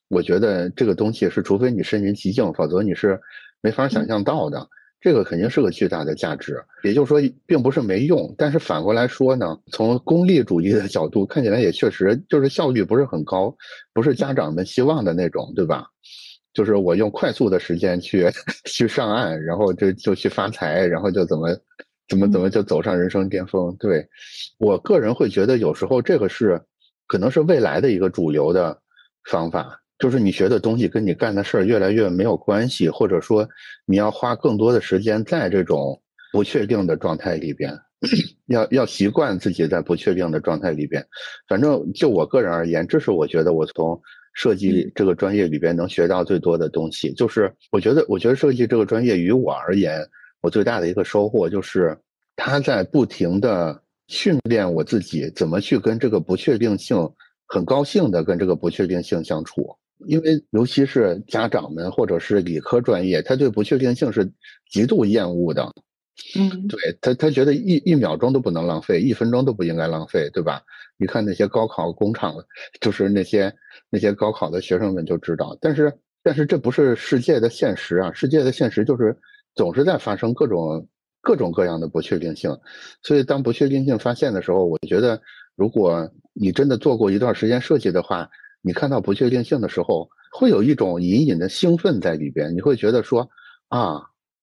我觉得这个东西是，除非你身临其境，否则你是没法想象到的。这个肯定是个巨大的价值，也就是说，并不是没用。但是反过来说呢，从功利主义的角度看起来，也确实就是效率不是很高，不是家长们希望的那种，对吧？就是我用快速的时间去 去上岸，然后就就去发财，然后就怎么怎么怎么就走上人生巅峰。对我个人会觉得，有时候这个是可能是未来的一个主流的方法。就是你学的东西跟你干的事儿越来越没有关系，或者说你要花更多的时间在这种不确定的状态里边，要要习惯自己在不确定的状态里边。反正就我个人而言，这是我觉得我从设计这个专业里边能学到最多的东西。就是我觉得，我觉得设计这个专业于我而言，我最大的一个收获就是他在不停的训练我自己怎么去跟这个不确定性很高兴的跟这个不确定性相处。因为尤其是家长们或者是理科专业，他对不确定性是极度厌恶的。嗯，对他，他觉得一一秒钟都不能浪费，一分钟都不应该浪费，对吧？你看那些高考工厂，就是那些那些高考的学生们就知道。但是，但是这不是世界的现实啊！世界的现实就是总是在发生各种各种各样的不确定性。所以，当不确定性发现的时候，我觉得，如果你真的做过一段时间设计的话，你看到不确定性的时候，会有一种隐隐的兴奋在里边。你会觉得说，啊，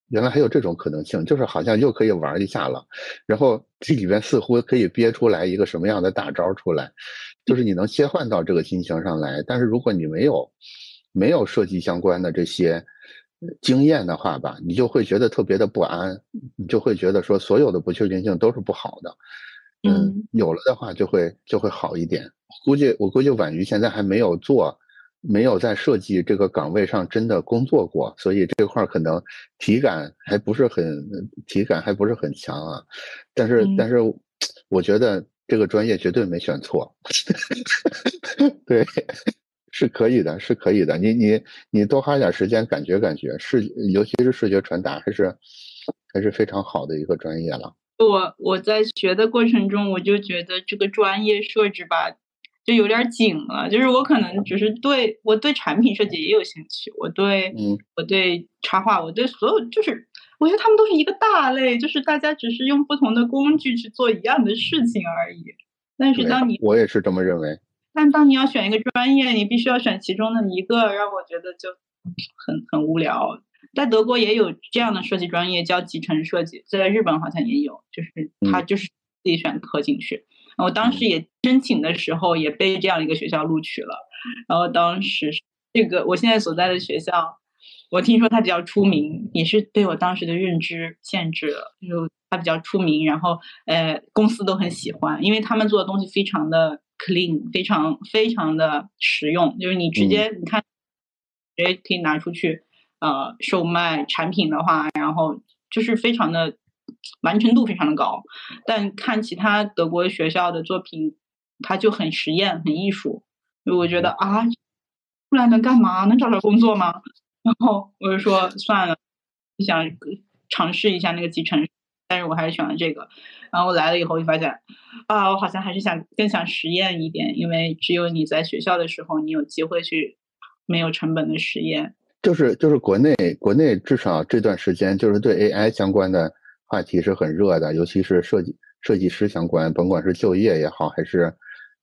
原来还有这种可能性，就是好像又可以玩一下了。然后这里边似乎可以憋出来一个什么样的大招出来，就是你能切换到这个心情上来。但是如果你没有没有设计相关的这些经验的话吧，你就会觉得特别的不安，你就会觉得说所有的不确定性都是不好的。嗯，有了的话就会就会好一点。估计我估计婉瑜现在还没有做，没有在设计这个岗位上真的工作过，所以这块可能体感还不是很体感还不是很强啊。但是但是，我觉得这个专业绝对没选错，对，是可以的，是可以的。你你你多花点时间感觉感觉，视尤其是视觉传达，还是还是非常好的一个专业了。我我在学的过程中，我就觉得这个专业设置吧，就有点紧了。就是我可能只是对我对产品设计也有兴趣，我对嗯我对插画，我对所有，就是我觉得他们都是一个大类，就是大家只是用不同的工具去做一样的事情而已。但是当你我也是这么认为。但当你要选一个专业，你必须要选其中的一个，让我觉得就很很无聊。在德国也有这样的设计专业，叫集成设计，在日本好像也有，就是他就是自己选课进去。我当时也申请的时候也被这样一个学校录取了，然后当时这个我现在所在的学校，我听说它比较出名，也是对我当时的认知限制了，就它比较出名，然后呃公司都很喜欢，因为他们做的东西非常的 clean，非常非常的实用，就是你直接你看，直接可以拿出去呃售卖产品的话，然后就是非常的。完成度非常的高，但看其他德国学校的作品，它就很实验、很艺术。我觉得啊，出来能干嘛？能找着工作吗？然后我就说算了，想尝试一下那个集成，但是我还是选了这个。然后我来了以后就发现，啊，我好像还是想更想实验一点，因为只有你在学校的时候，你有机会去没有成本的实验。就是就是国内国内至少这段时间就是对 AI 相关的。话题是很热的，尤其是设计设计师相关，甭管是就业也好，还是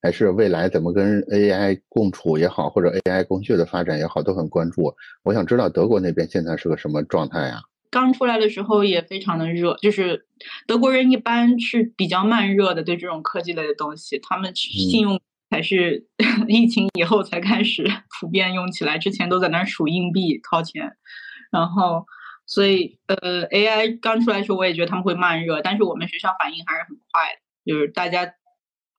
还是未来怎么跟 AI 共处也好，或者 AI 工具的发展也好，都很关注。我想知道德国那边现在是个什么状态呀？刚出来的时候也非常的热，就是德国人一般是比较慢热的，对这种科技类的东西，他们信用还是 疫情以后才开始 普遍用起来，之前都在那数硬币掏钱，然后。所以，呃，AI 刚出来的时候，我也觉得他们会慢热，但是我们学校反应还是很快的，就是大家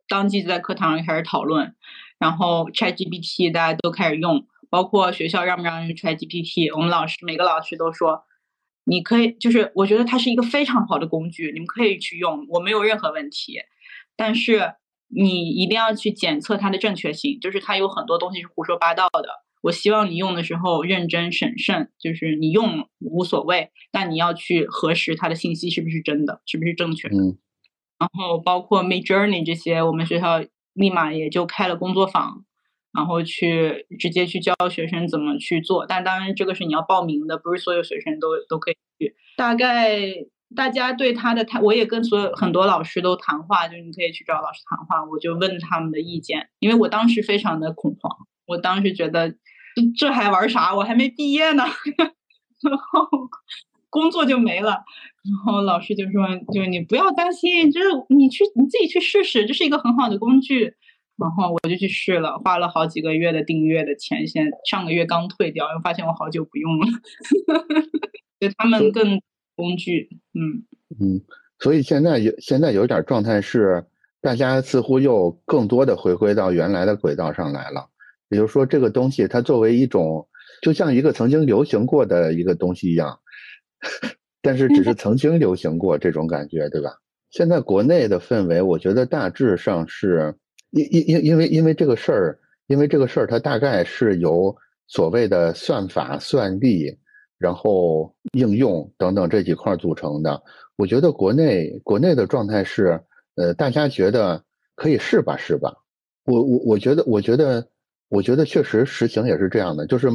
当即就在课堂上开始讨论，然后 ChatGPT 大家都开始用，包括学校让不让用 ChatGPT，我们老师每个老师都说，你可以，就是我觉得它是一个非常好的工具，你们可以去用，我没有任何问题，但是你一定要去检测它的正确性，就是它有很多东西是胡说八道的。我希望你用的时候认真审慎，就是你用无所谓，但你要去核实它的信息是不是真的，是不是正确的。嗯。然后包括 Mid Journey 这些，我们学校立马也就开了工作坊，然后去直接去教学生怎么去做。但当然这个是你要报名的，不是所有学生都都可以去。大概大家对他的谈，我也跟所有很多老师都谈话，就是你可以去找老师谈话，我就问他们的意见，因为我当时非常的恐慌，我当时觉得。这还玩啥？我还没毕业呢，然后工作就没了。然后老师就说：“就你不要担心，就是你去你自己去试试，这是一个很好的工具。”然后我就去试了，花了好几个月的订阅的钱，现上个月刚退掉，又发现我好久不用了。对他们更工具，嗯嗯，所以现在有现在有点状态是，大家似乎又更多的回归到原来的轨道上来了。也就是说，这个东西它作为一种，就像一个曾经流行过的一个东西一样，但是只是曾经流行过这种感觉，对吧？现在国内的氛围，我觉得大致上是，因因因因为因为这个事儿，因为这个事儿，它大概是由所谓的算法、算力，然后应用等等这几块组成的。我觉得国内国内的状态是，呃，大家觉得可以试吧试吧。我我我觉得我觉得。我觉得确实实情也是这样的，就是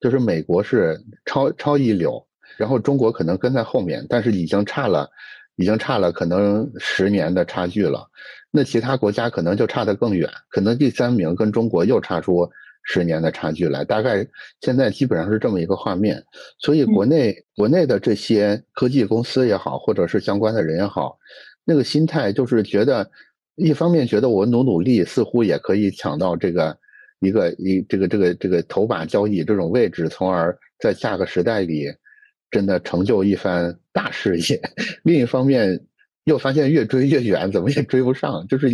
就是美国是超超一流，然后中国可能跟在后面，但是已经差了，已经差了可能十年的差距了。那其他国家可能就差得更远，可能第三名跟中国又差出十年的差距来。大概现在基本上是这么一个画面。所以国内国内的这些科技公司也好，或者是相关的人也好，那个心态就是觉得，一方面觉得我努努力似乎也可以抢到这个。一个一这个这个这个头把交椅这种位置，从而在下个时代里真的成就一番大事业。另一方面，又发现越追越远，怎么也追不上，就是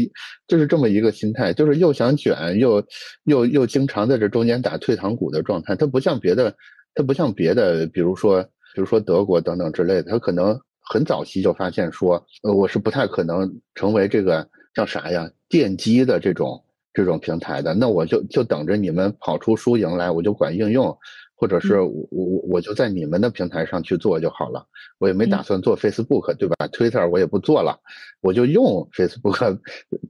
就是这么一个心态，就是又想卷，又又又经常在这中间打退堂鼓的状态。它不像别的，它不像别的，比如说比如说德国等等之类的，它可能很早期就发现说，呃，我是不太可能成为这个叫啥呀，奠基的这种。这种平台的，那我就就等着你们跑出输赢来，我就管应用，或者是我我我就在你们的平台上去做就好了。我也没打算做 Facebook，对吧？Twitter 我也不做了，我就用 Facebook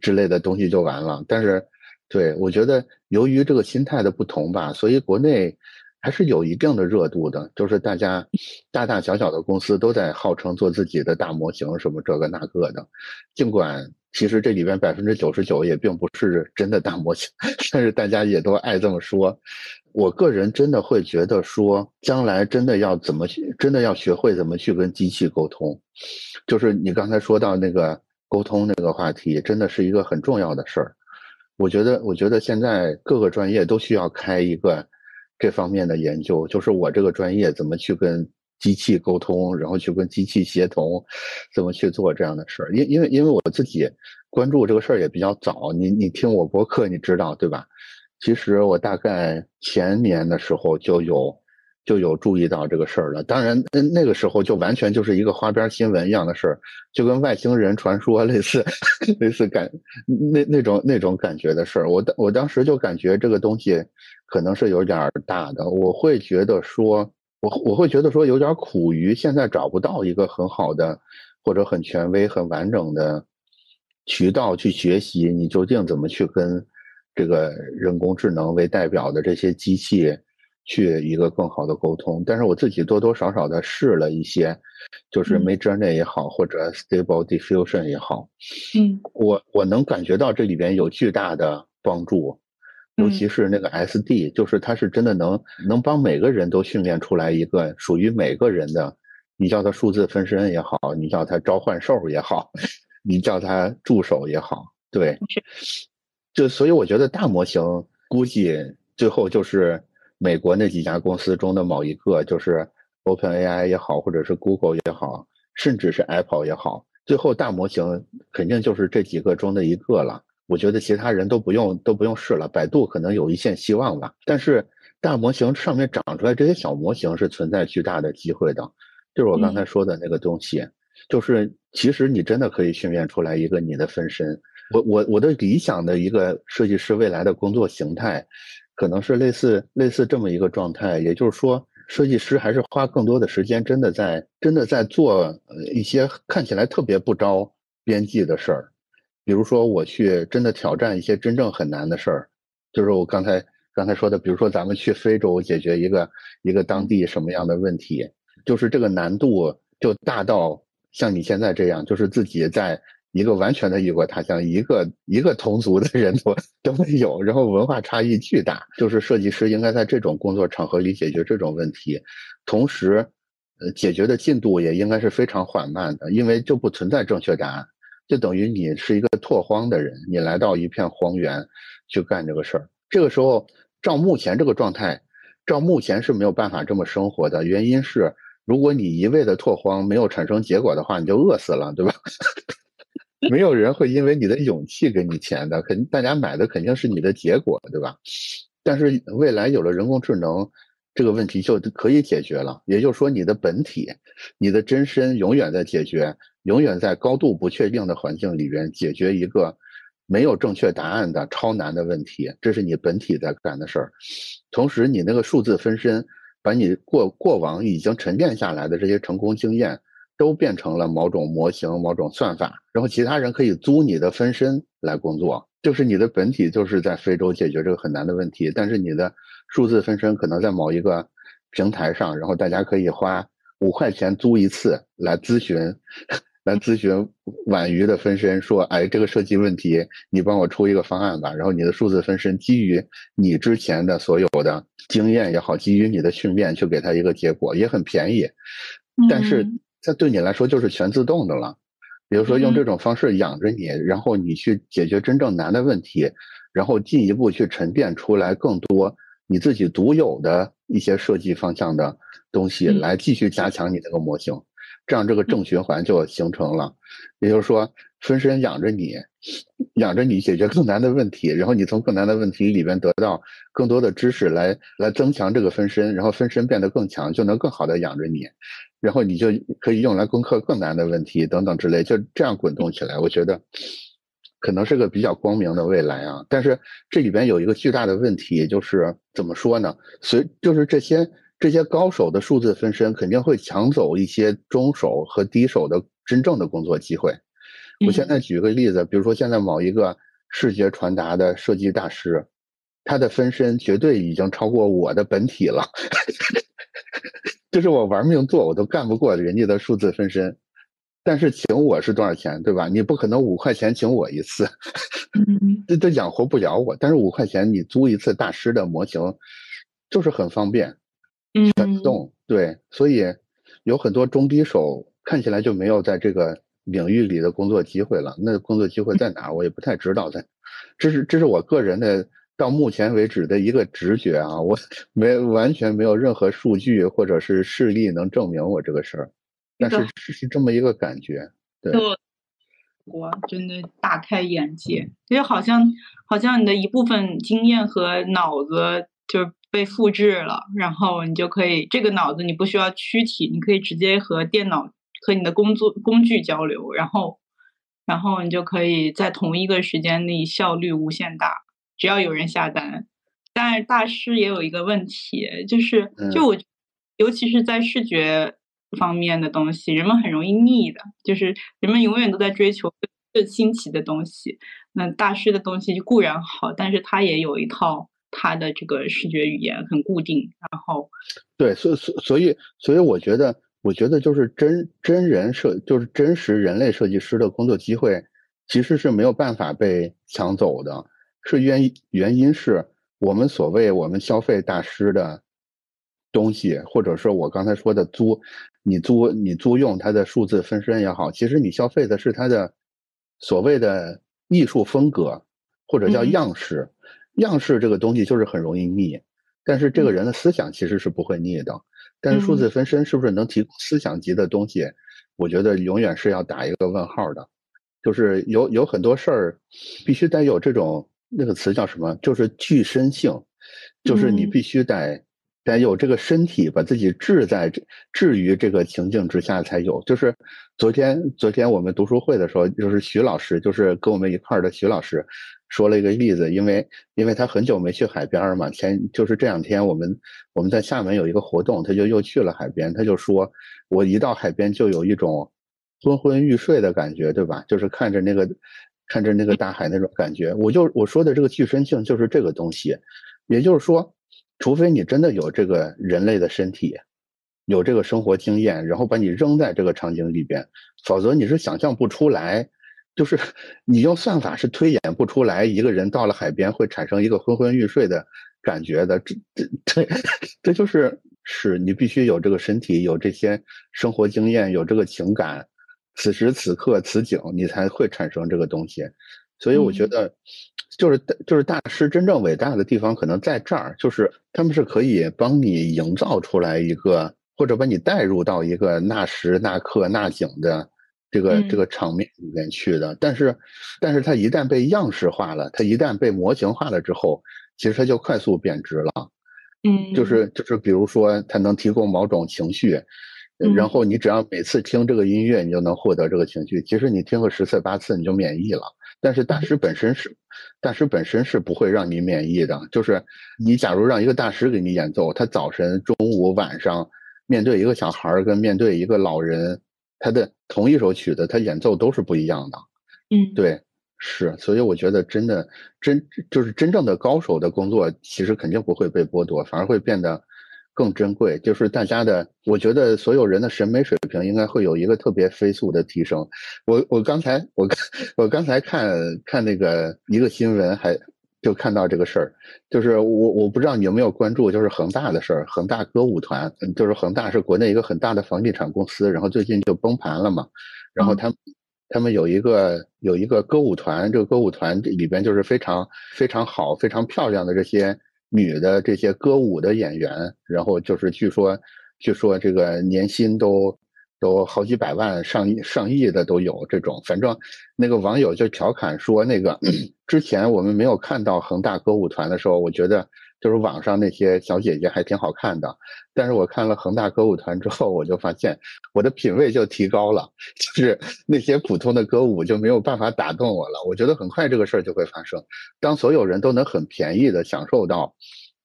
之类的东西就完了。但是，对我觉得由于这个心态的不同吧，所以国内还是有一定的热度的，就是大家大大小小的公司都在号称做自己的大模型，什么这个那个的，尽管。其实这里边百分之九十九也并不是真的大模型，但是大家也都爱这么说。我个人真的会觉得说，将来真的要怎么，真的要学会怎么去跟机器沟通。就是你刚才说到那个沟通那个话题，真的是一个很重要的事儿。我觉得，我觉得现在各个专业都需要开一个这方面的研究，就是我这个专业怎么去跟机器沟通，然后去跟机器协同，怎么去做这样的事儿。因因为因为我自己关注这个事儿也比较早，你你听我博客，你知道对吧？其实我大概前年的时候就有。就有注意到这个事儿了。当然，那那个时候就完全就是一个花边新闻一样的事儿，就跟外星人传说类似，类似感那那种那种感觉的事儿。我当我当时就感觉这个东西可能是有点大的。我会觉得说，我我会觉得说有点苦于现在找不到一个很好的或者很权威、很完整的渠道去学习你究竟怎么去跟这个人工智能为代表的这些机器。去一个更好的沟通，但是我自己多多少少的试了一些，就是 Midjourney 也好，或者 Stable Diffusion 也好，嗯，我我能感觉到这里边有巨大的帮助，尤其是那个 SD，就是它是真的能能帮每个人都训练出来一个属于每个人的，你叫它数字分身也好，你叫它召唤兽也好，你叫它助手也好，对，就所以我觉得大模型估计最后就是。美国那几家公司中的某一个，就是 Open AI 也好，或者是 Google 也好，甚至是 Apple 也好，最后大模型肯定就是这几个中的一个了。我觉得其他人都不用都不用试了，百度可能有一线希望吧。但是大模型上面长出来这些小模型是存在巨大的机会的，就是我刚才说的那个东西，就是其实你真的可以训练出来一个你的分身。我我我的理想的一个设计师未来的工作形态。可能是类似类似这么一个状态，也就是说，设计师还是花更多的时间，真的在真的在做一些看起来特别不着边际的事儿，比如说我去真的挑战一些真正很难的事儿，就是我刚才刚才说的，比如说咱们去非洲解决一个一个当地什么样的问题，就是这个难度就大到像你现在这样，就是自己在。一个完全的异国他乡，一个一个同族的人都都没有，然后文化差异巨大。就是设计师应该在这种工作场合里解决这种问题，同时，呃，解决的进度也应该是非常缓慢的，因为就不存在正确答案，就等于你是一个拓荒的人，你来到一片荒原去干这个事儿。这个时候，照目前这个状态，照目前是没有办法这么生活的。原因是，如果你一味的拓荒没有产生结果的话，你就饿死了，对吧？没有人会因为你的勇气给你钱的，肯大家买的肯定是你的结果，对吧？但是未来有了人工智能，这个问题就可以解决了。也就是说，你的本体、你的真身永远在解决，永远在高度不确定的环境里边解决一个没有正确答案的超难的问题，这是你本体在干的事儿。同时，你那个数字分身，把你过过往已经沉淀下来的这些成功经验。都变成了某种模型、某种算法，然后其他人可以租你的分身来工作，就是你的本体就是在非洲解决这个很难的问题，但是你的数字分身可能在某一个平台上，然后大家可以花五块钱租一次来咨询，来咨询婉瑜的分身，说，哎，这个设计问题你帮我出一个方案吧，然后你的数字分身基于你之前的所有的经验也好，基于你的训练去给他一个结果，也很便宜，但是。这对你来说就是全自动的了，比如说用这种方式养着你，然后你去解决真正难的问题，然后进一步去沉淀出来更多你自己独有的一些设计方向的东西，来继续加强你这个模型，这样这个正循环就形成了。也就是说，分身养着你，养着你解决更难的问题，然后你从更难的问题里边得到更多的知识，来来增强这个分身，然后分身变得更强，就能更好的养着你。然后你就可以用来攻克更难的问题，等等之类，就这样滚动起来。我觉得可能是个比较光明的未来啊。但是这里边有一个巨大的问题，就是怎么说呢？随就是这些这些高手的数字分身肯定会抢走一些中手和低手的真正的工作机会。我现在举个例子，比如说现在某一个视觉传达的设计大师，他的分身绝对已经超过我的本体了。就是我玩命做，我都干不过人家的数字分身，但是请我是多少钱，对吧？你不可能五块钱请我一次，这这养活不了我。但是五块钱你租一次大师的模型，就是很方便，全动对，所以有很多中低手看起来就没有在这个领域里的工作机会了。那工作机会在哪儿？我也不太知道。在，这是这是我个人的到目前为止的一个直觉啊，我 没完全没有任何数据或者是事例能证明我这个事儿，但是是这么一个感觉。对，我真的大开眼界，因为好像好像你的一部分经验和脑子就。被复制了，然后你就可以这个脑子你不需要躯体，你可以直接和电脑和你的工作工具交流，然后，然后你就可以在同一个时间内效率无限大，只要有人下单。但是大师也有一个问题，就是就我，尤其是在视觉方面的东西，人们很容易腻的，就是人们永远都在追求更新奇的东西。那大师的东西固然好，但是他也有一套。他的这个视觉语言很固定，然后，对，所以所所以所以我觉得，我觉得就是真真人设，就是真实人类设计师的工作机会，其实是没有办法被抢走的。是原原因是我们所谓我们消费大师的东西，或者说我刚才说的租，你租你租用它的数字分身也好，其实你消费的是它的所谓的艺术风格，或者叫样式。样式这个东西就是很容易腻，但是这个人的思想其实是不会腻的。但是数字分身是不是能提供思想级的东西？我觉得永远是要打一个问号的。就是有有很多事儿，必须得有这种那个词叫什么？就是具身性，就是你必须得。得有这个身体，把自己置在置于这个情境之下才有。就是昨天，昨天我们读书会的时候，就是徐老师，就是跟我们一块儿的徐老师，说了一个例子。因为，因为他很久没去海边嘛，前就是这两天我们我们在厦门有一个活动，他就又去了海边。他就说，我一到海边就有一种昏昏欲睡的感觉，对吧？就是看着那个看着那个大海那种感觉。我就我说的这个具身性就是这个东西，也就是说。除非你真的有这个人类的身体，有这个生活经验，然后把你扔在这个场景里边，否则你是想象不出来。就是 你用算法是推演不出来一个人到了海边会产生一个昏昏欲睡的感觉的。这这这这就是是你必须有这个身体，有这些生活经验，有这个情感，此时此刻此景，你才会产生这个东西。所以我觉得。就是就是大师真正伟大的地方可能在这儿，就是他们是可以帮你营造出来一个，或者把你带入到一个那时那刻那景的这个这个场面里面去的。但是，但是它一旦被样式化了，它一旦被模型化了之后，其实它就快速贬值了。嗯，就是就是比如说它能提供某种情绪，然后你只要每次听这个音乐，你就能获得这个情绪。其实你听个十次八次，你就免疫了。但是大师本身是，大师本身是不会让你免疫的。就是你假如让一个大师给你演奏，他早晨、中午、晚上面对一个小孩儿跟面对一个老人，他的同一首曲子，他演奏都是不一样的。嗯，对，是。所以我觉得真的真就是真正的高手的工作，其实肯定不会被剥夺，反而会变得。更珍贵，就是大家的，我觉得所有人的审美水平应该会有一个特别飞速的提升。我我刚才我我刚才看看那个一个新闻，还就看到这个事儿，就是我我不知道你有没有关注，就是恒大的事儿，恒大歌舞团，就是恒大是国内一个很大的房地产公司，然后最近就崩盘了嘛，然后他他们有一个有一个歌舞团，这个歌舞团里边就是非常非常好、非常漂亮的这些。女的这些歌舞的演员，然后就是据说，据说这个年薪都都好几百万、上亿、上亿的都有这种。反正那个网友就调侃说，那个 之前我们没有看到恒大歌舞团的时候，我觉得。就是网上那些小姐姐还挺好看的，但是我看了恒大歌舞团之后，我就发现我的品味就提高了，就是那些普通的歌舞就没有办法打动我了。我觉得很快这个事儿就会发生，当所有人都能很便宜的享受到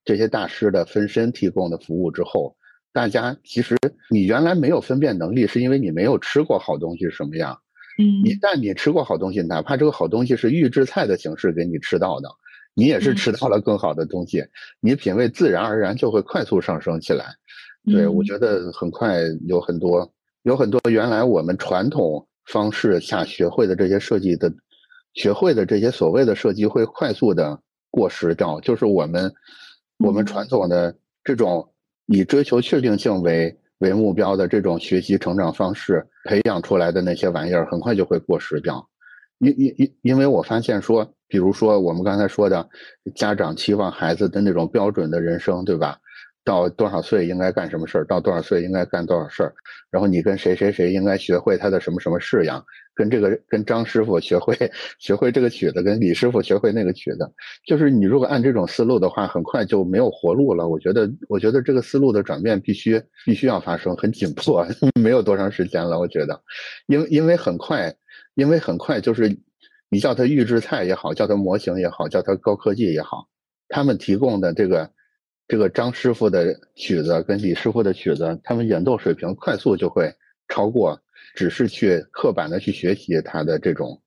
这些大师的分身提供的服务之后，大家其实你原来没有分辨能力，是因为你没有吃过好东西是什么样。嗯，一旦你吃过好东西，哪怕这个好东西是预制菜的形式给你吃到的。你也是吃到了更好的东西，你品味自然而然就会快速上升起来。对我觉得很快有很多有很多原来我们传统方式下学会的这些设计的，学会的这些所谓的设计会快速的过时掉。就是我们我们传统的这种以追求确定性为为目标的这种学习成长方式培养出来的那些玩意儿，很快就会过时掉。因因因，因为我发现说，比如说我们刚才说的，家长期望孩子的那种标准的人生，对吧？到多少岁应该干什么事儿，到多少岁应该干多少事儿，然后你跟谁谁谁应该学会他的什么什么式样，跟这个跟张师傅学会学会这个曲子，跟李师傅学会那个曲子，就是你如果按这种思路的话，很快就没有活路了。我觉得，我觉得这个思路的转变必须必须要发生，很紧迫，没有多长时间了。我觉得，因为因为很快，因为很快就是你叫他预制菜也好，叫他模型也好，叫他高科技也好，他们提供的这个。这个张师傅的曲子跟李师傅的曲子，他们演奏水平快速就会超过，只是去刻板的去学习他的这种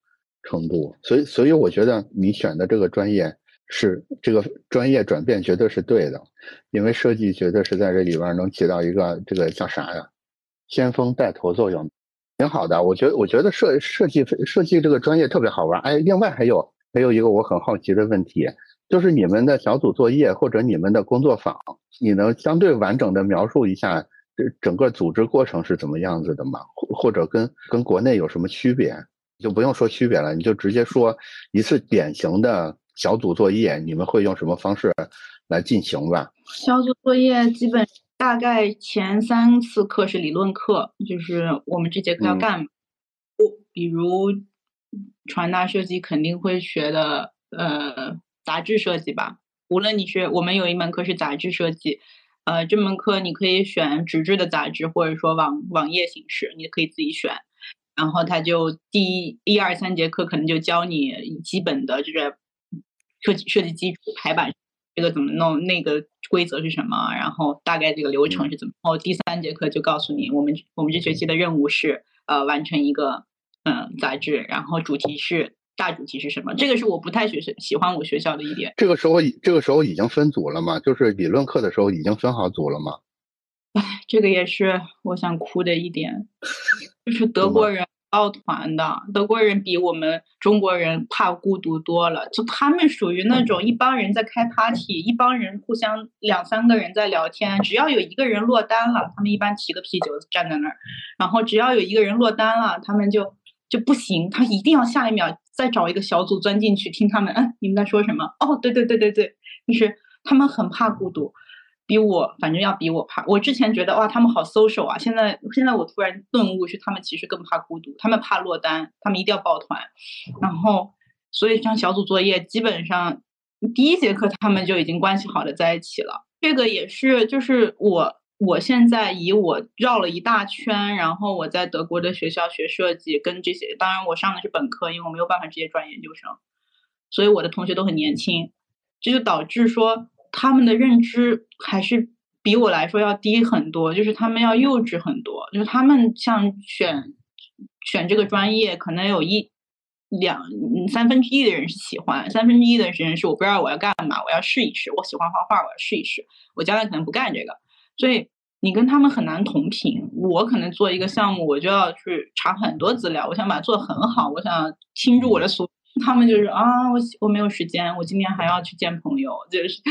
程度。所以，所以我觉得你选的这个专业是这个专业转变绝对是对的，因为设计绝对是在这里边能起到一个这个叫啥呀，先锋带头作用，挺好的。我觉得，我觉得设设计设计这个专业特别好玩。哎，另外还有还有一个我很好奇的问题。就是你们的小组作业或者你们的工作坊，你能相对完整的描述一下这整个组织过程是怎么样子的吗？或或者跟跟国内有什么区别？就不用说区别了，你就直接说一次典型的小组作业，你们会用什么方式来进行吧？小组作业基本大概前三次课是理论课，就是我们这节课要干嘛，不，比如传达设计肯定会学的，呃。杂志设计吧，无论你是我们有一门课是杂志设计，呃，这门课你可以选纸质的杂志，或者说网网页形式，你可以自己选。然后他就第一一二三节课可能就教你基本的就是设计设计基础排版这个怎么弄，那个规则是什么，然后大概这个流程是怎么。然后第三节课就告诉你，我们我们这学期的任务是呃完成一个嗯杂志，然后主题是。大主题是什么？这个是我不太学喜欢我学校的一点。这个时候，这个时候已经分组了吗？就是理论课的时候已经分好组了吗？哎，这个也是我想哭的一点，就是德国人抱团的，德国人比我们中国人怕孤独多了。就他们属于那种一帮人在开 party，一帮人互相两三个人在聊天，只要有一个人落单了，他们一般提个啤酒站在那儿，然后只要有一个人落单了，他们就就不行，他一定要下一秒。再找一个小组钻进去听他们，嗯，你们在说什么？哦，对对对对对，就是他们很怕孤独，比我反正要比我怕。我之前觉得哇，他们好 social 啊，现在现在我突然顿悟，是他们其实更怕孤独，他们怕落单，他们一定要抱团。然后，所以像小组作业，基本上第一节课他们就已经关系好的在一起了。这个也是，就是我。我现在以我绕了一大圈，然后我在德国的学校学设计，跟这些，当然我上的是本科，因为我没有办法直接转研究生，所以我的同学都很年轻，这就导致说他们的认知还是比我来说要低很多，就是他们要幼稚很多，就是他们像选选这个专业，可能有一两三分之一的人是喜欢，三分之一的人是我不知道我要干嘛，我要试一试，我喜欢画画，我要试一试，我将来可能不干这个。所以你跟他们很难同频。我可能做一个项目，我就要去查很多资料，我想把它做得很好，我想倾注我的所。他们就是啊，我我没有时间，我今天还要去见朋友，就是。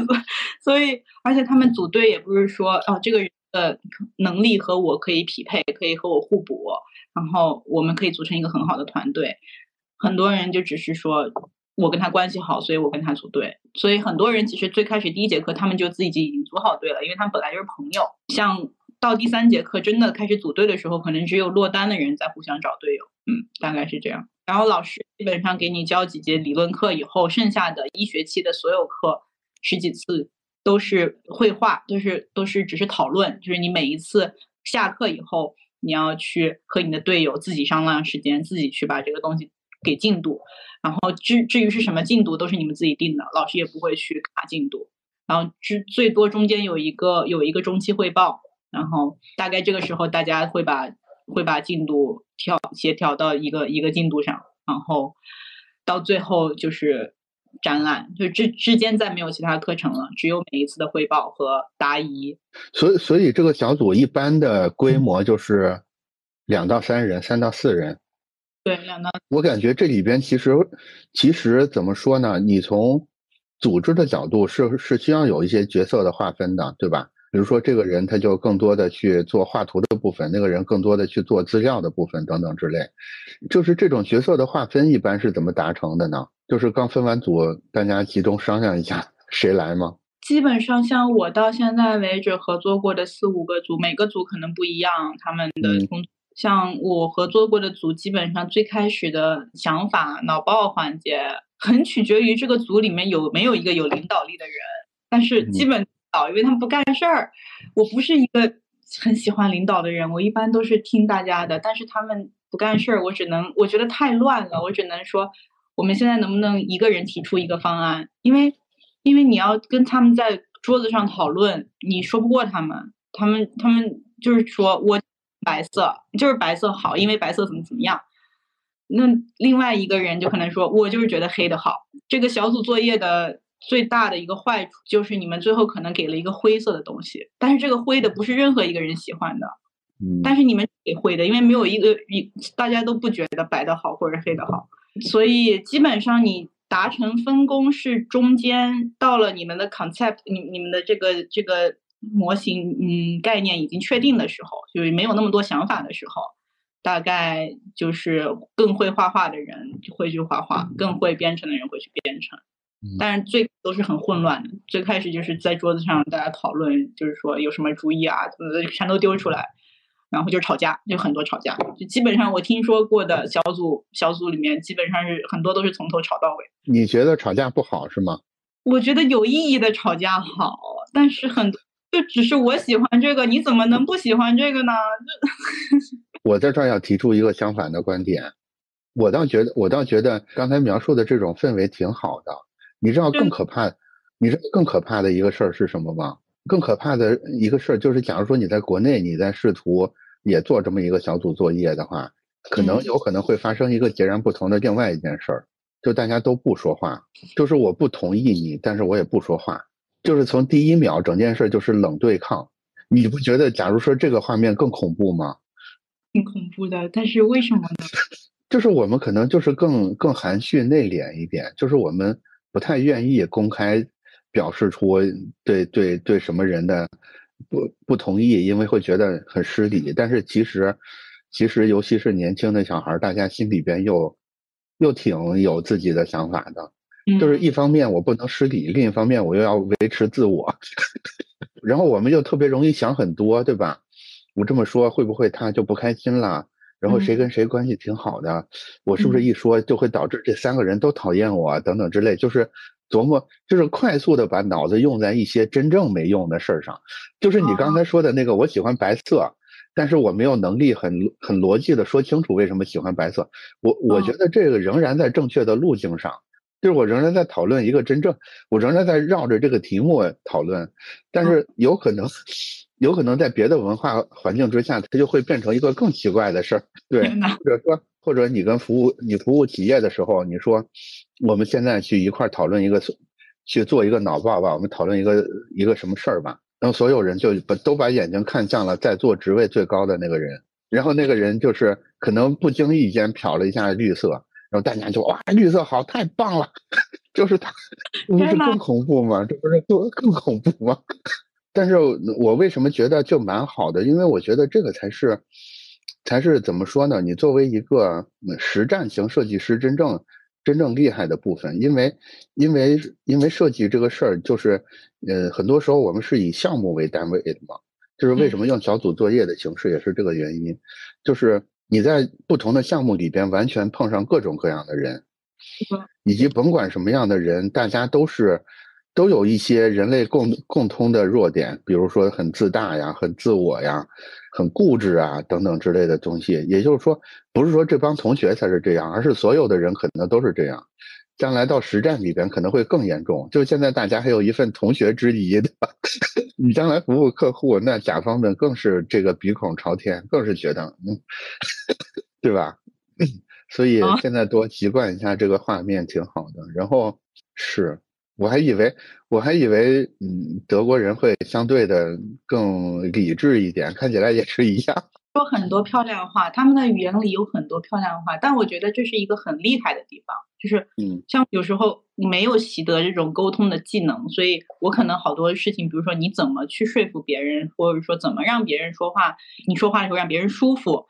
所以，而且他们组队也不是说哦，这个人的能力和我可以匹配，可以和我互补，然后我们可以组成一个很好的团队。很多人就只是说。我跟他关系好，所以我跟他组队。所以很多人其实最开始第一节课，他们就自己已经组好队了，因为他们本来就是朋友。像到第三节课真的开始组队的时候，可能只有落单的人在互相找队友。嗯，大概是这样。然后老师基本上给你教几节理论课以后，剩下的一学期的所有课十几次都是绘画，都是都是只是讨论，就是你每一次下课以后，你要去和你的队友自己商量时间，自己去把这个东西给进度。然后至至于是什么进度，都是你们自己定的，老师也不会去卡进度。然后之最多中间有一个有一个中期汇报，然后大概这个时候大家会把会把进度调协调到一个一个进度上，然后到最后就是展览，就之之间再没有其他课程了，只有每一次的汇报和答疑。所以所以这个小组一般的规模就是两到三人，三到四人。对，两到我感觉这里边其实其实怎么说呢？你从组织的角度是是需要有一些角色的划分的，对吧？比如说这个人他就更多的去做画图的部分，那个人更多的去做资料的部分等等之类。就是这种角色的划分一般是怎么达成的呢？就是刚分完组，大家集中商量一下谁来吗？基本上像我到现在为止合作过的四五个组，每个组可能不一样，他们的工。像我合作过的组，基本上最开始的想法脑爆环节，很取决于这个组里面有没有一个有领导力的人。但是基本因为他们不干事儿。我不是一个很喜欢领导的人，我一般都是听大家的。但是他们不干事儿，我只能我觉得太乱了，我只能说，我们现在能不能一个人提出一个方案？因为因为你要跟他们在桌子上讨论，你说不过他们，他们他们就是说我。白色就是白色好，因为白色怎么怎么样。那另外一个人就可能说，我就是觉得黑的好。这个小组作业的最大的一个坏处就是你们最后可能给了一个灰色的东西，但是这个灰的不是任何一个人喜欢的。嗯。但是你们给灰的，因为没有一个一大家都不觉得白的好或者黑的好，所以基本上你达成分工是中间到了你们的 concept，你你们的这个这个。模型嗯概念已经确定的时候，就是没有那么多想法的时候，大概就是更会画画的人会去画画，更会编程的人会去编程。但是最都是很混乱的，最开始就是在桌子上大家讨论，就是说有什么主意啊，全都丢出来，然后就吵架，就很多吵架。就基本上我听说过的小组小组里面，基本上是很多都是从头吵到尾。你觉得吵架不好是吗？我觉得有意义的吵架好，但是很多。就只是我喜欢这个，你怎么能不喜欢这个呢？我在这儿要提出一个相反的观点，我倒觉得，我倒觉得刚才描述的这种氛围挺好的。你知道更可怕，你知道更可怕的一个事儿是什么吗？更可怕的一个事儿就是，假如说你在国内，你在试图也做这么一个小组作业的话，可能有可能会发生一个截然不同的另外一件事儿，就大家都不说话，就是我不同意你，但是我也不说话。就是从第一秒，整件事就是冷对抗，你不觉得？假如说这个画面更恐怖吗？挺恐怖的，但是为什么呢？就是我们可能就是更更含蓄内敛一点，就是我们不太愿意公开表示出对对对什么人的不不同意，因为会觉得很失礼。但是其实其实，尤其是年轻的小孩，大家心里边又又挺有自己的想法的。就是一方面我不能失礼，另一方面我又要维持自我，然后我们又特别容易想很多，对吧？我这么说会不会他就不开心了？然后谁跟谁关系挺好的，我是不是一说就会导致这三个人都讨厌我等等之类？就是琢磨，就是快速的把脑子用在一些真正没用的事儿上。就是你刚才说的那个，我喜欢白色，但是我没有能力很很逻辑的说清楚为什么喜欢白色。我我觉得这个仍然在正确的路径上。就是我仍然在讨论一个真正，我仍然在绕着这个题目讨论，但是有可能，有可能在别的文化环境之下，它就会变成一个更奇怪的事儿。对，或者说，或者你跟服务你服务企业的时候，你说我们现在去一块讨论一个，去做一个脑报吧，我们讨论一个一个什么事儿吧，然后所有人就把都把眼睛看向了在座职位最高的那个人，然后那个人就是可能不经意间瞟了一下绿色。然后大家就哇，绿色好，太棒了，就是它，不是更恐怖吗？这不是更更恐怖吗？但是我为什么觉得就蛮好的？因为我觉得这个才是，才是怎么说呢？你作为一个实战型设计师，真正真正厉害的部分，因为因为因为设计这个事儿，就是呃，很多时候我们是以项目为单位的嘛，就是为什么用小组作业的形式，也是这个原因，就是。你在不同的项目里边，完全碰上各种各样的人，以及甭管什么样的人，大家都是都有一些人类共共通的弱点，比如说很自大呀、很自我呀、很固执啊等等之类的东西。也就是说，不是说这帮同学才是这样，而是所有的人可能都是这样。将来到实战里边可能会更严重，就现在大家还有一份同学之谊的，你将来服务客户，那甲方们更是这个鼻孔朝天，更是觉得，嗯，对吧？所以现在多习惯一下这个画面挺好的。然后是，我还以为我还以为，嗯，德国人会相对的更理智一点，看起来也是一样。说很多漂亮话，他们的语言里有很多漂亮话，但我觉得这是一个很厉害的地方，就是嗯，像有时候没有习得这种沟通的技能，所以我可能好多事情，比如说你怎么去说服别人，或者说怎么让别人说话，你说话的时候让别人舒服，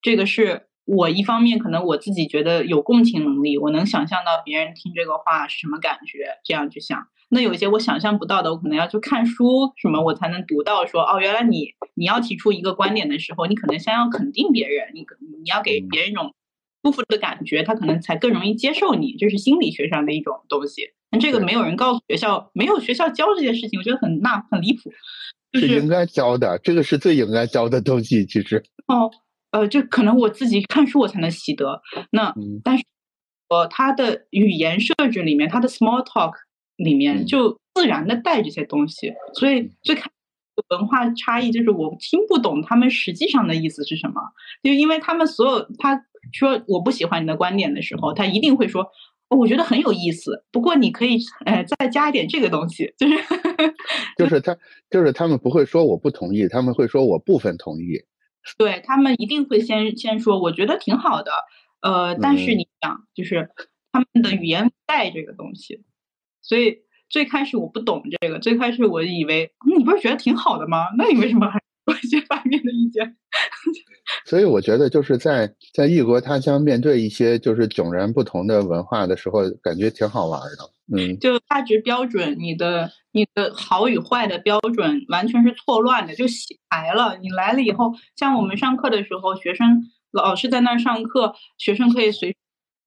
这个是我一方面可能我自己觉得有共情能力，我能想象到别人听这个话是什么感觉，这样去想。那有一些我想象不到的，我可能要去看书什么，我才能读到说哦，原来你你要提出一个观点的时候，你可能先要肯定别人，你你要给别人一种舒服的感觉，他可能才更容易接受你，这是心理学上的一种东西。但这个没有人告诉学校，没有学校教这些事情，我觉得很那很离谱。就是应该教的，这个是最应该教的东西。其实哦，呃，就可能我自己看书我才能习得。那但是，呃，他的语言设置里面，他的 small talk。里面就自然的带这些东西，所以最开文化差异就是我听不懂他们实际上的意思是什么，就因为他们所有他说我不喜欢你的观点的时候，他一定会说我觉得很有意思，不过你可以呃再加一点这个东西，就 是就是他就是他们不会说我不同意，他们会说我部分同意，对他们一定会先先说我觉得挺好的，呃，但是你想就是他们的语言带这个东西。所以最开始我不懂这个，最开始我以为你不是觉得挺好的吗？那你为什么还说一些反面的意见？所以我觉得就是在在异国他乡面对一些就是迥然不同的文化的时候，感觉挺好玩的。就价值标准，你的你的好与坏的标准完全是错乱的，就洗牌了。你来了以后，像我们上课的时候，学生老师在那儿上课，学生可以随。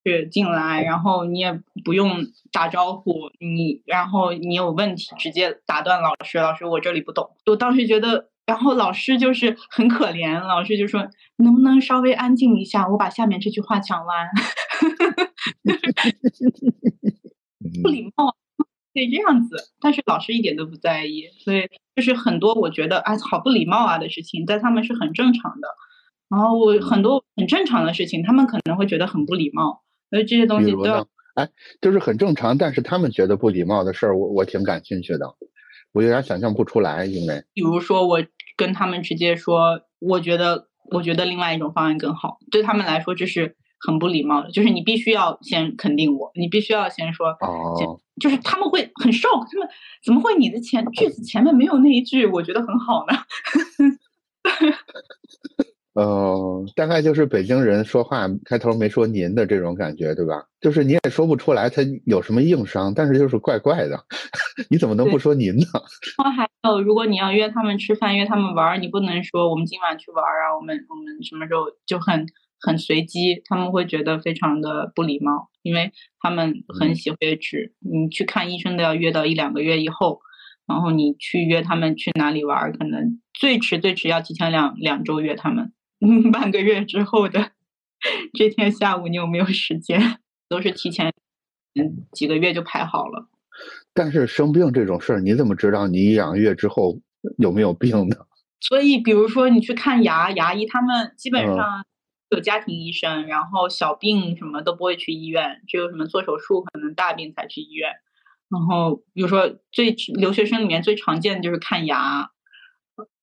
时进来，然后你也不用打招呼，你然后你有问题直接打断老师，老师我这里不懂。我当时觉得，然后老师就是很可怜，老师就说能不能稍微安静一下，我把下面这句话讲完。不礼貌，可以这样子，但是老师一点都不在意，所以就是很多我觉得哎好不礼貌啊的事情，在他们是很正常的。然后我很多很正常的事情，他们可能会觉得很不礼貌。所以这些东西都要，哎，就是很正常，但是他们觉得不礼貌的事儿，我我挺感兴趣的，我有点想象不出来，因为比如说我跟他们直接说，我觉得我觉得另外一种方案更好，对他们来说这是很不礼貌的，就是你必须要先肯定我，你必须要先说，哦，就是他们会很 shock，他们怎么会你的前句子前面没有那一句我觉得很好呢？呃，大概就是北京人说话开头没说您的这种感觉，对吧？就是你也说不出来他有什么硬伤，但是就是怪怪的，你怎么能不说您呢？然后还有，如果你要约他们吃饭、约他们玩，你不能说我们今晚去玩啊，我们我们什么时候就很很随机，他们会觉得非常的不礼貌，因为他们很喜欢约制。你去看医生都要约到一两个月以后，然后你去约他们去哪里玩，可能最迟最迟要提前两两周约他们。半个月之后的这天下午，你有没有时间？都是提前嗯几个月就排好了。但是生病这种事儿，你怎么知道你一两个月之后有没有病呢？所以，比如说你去看牙，牙医他们基本上有家庭医生，然后小病什么都不会去医院，只有什么做手术可能大病才去医院。然后，比如说最留学生里面最常见的就是看牙。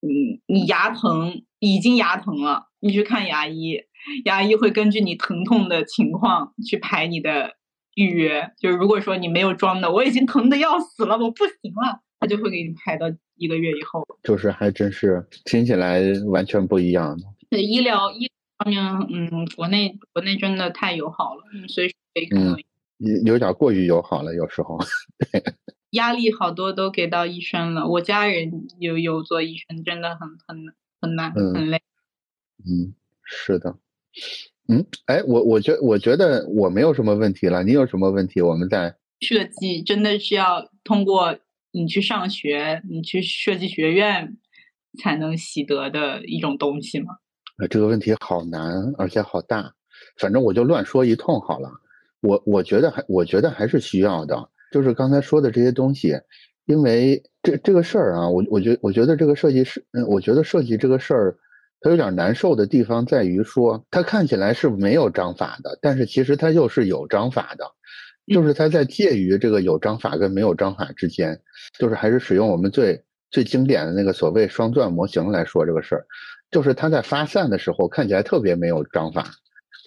嗯你牙疼，已经牙疼了，你去看牙医，牙医会根据你疼痛的情况去排你的预约。就是如果说你没有装的，我已经疼的要死了，我不行了，他就会给你排到一个月以后。就是还真是听起来完全不一样。对医疗医方面，嗯，国内国内真的太友好了，嗯，随时可以看。有有点过于友好了，有时候。对。压力好多都给到医生了，我家人有有做医生，真的很很很难很累。嗯，是的。嗯，哎，我我觉我觉得我没有什么问题了，你有什么问题？我们再设计真的是要通过你去上学，你去设计学院才能习得的一种东西吗？呃，这个问题好难，而且好大。反正我就乱说一通好了。我我觉得还我觉得还是需要的。就是刚才说的这些东西，因为这这个事儿啊，我我觉我觉得这个设计师，嗯，我觉得设计这个事儿，它有点难受的地方在于说，它看起来是没有章法的，但是其实它又是有章法的，就是它在介于这个有章法跟没有章法之间，就是还是使用我们最最经典的那个所谓双钻模型来说这个事儿，就是他在发散的时候看起来特别没有章法，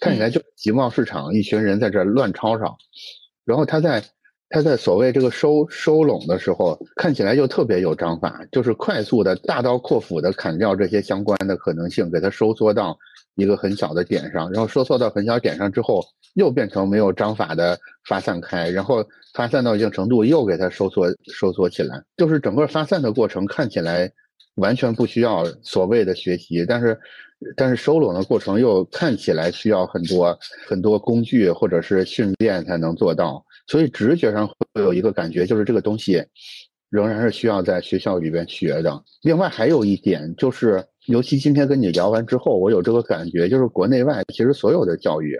看起来就集贸市场一群人在这乱吵吵，然后他在他在所谓这个收收拢的时候看起来就特别有章法，就是快速的大刀阔斧的砍掉这些相关的可能性，给它收缩到一个很小的点上，然后收缩到很小点上之后，又变成没有章法的发散开，然后发散到一定程度又给它收缩收缩起来，就是整个发散的过程看起来。完全不需要所谓的学习，但是，但是收拢的过程又看起来需要很多很多工具或者是训练才能做到，所以直觉上会有一个感觉，就是这个东西仍然是需要在学校里边学的。另外还有一点就是，尤其今天跟你聊完之后，我有这个感觉，就是国内外其实所有的教育。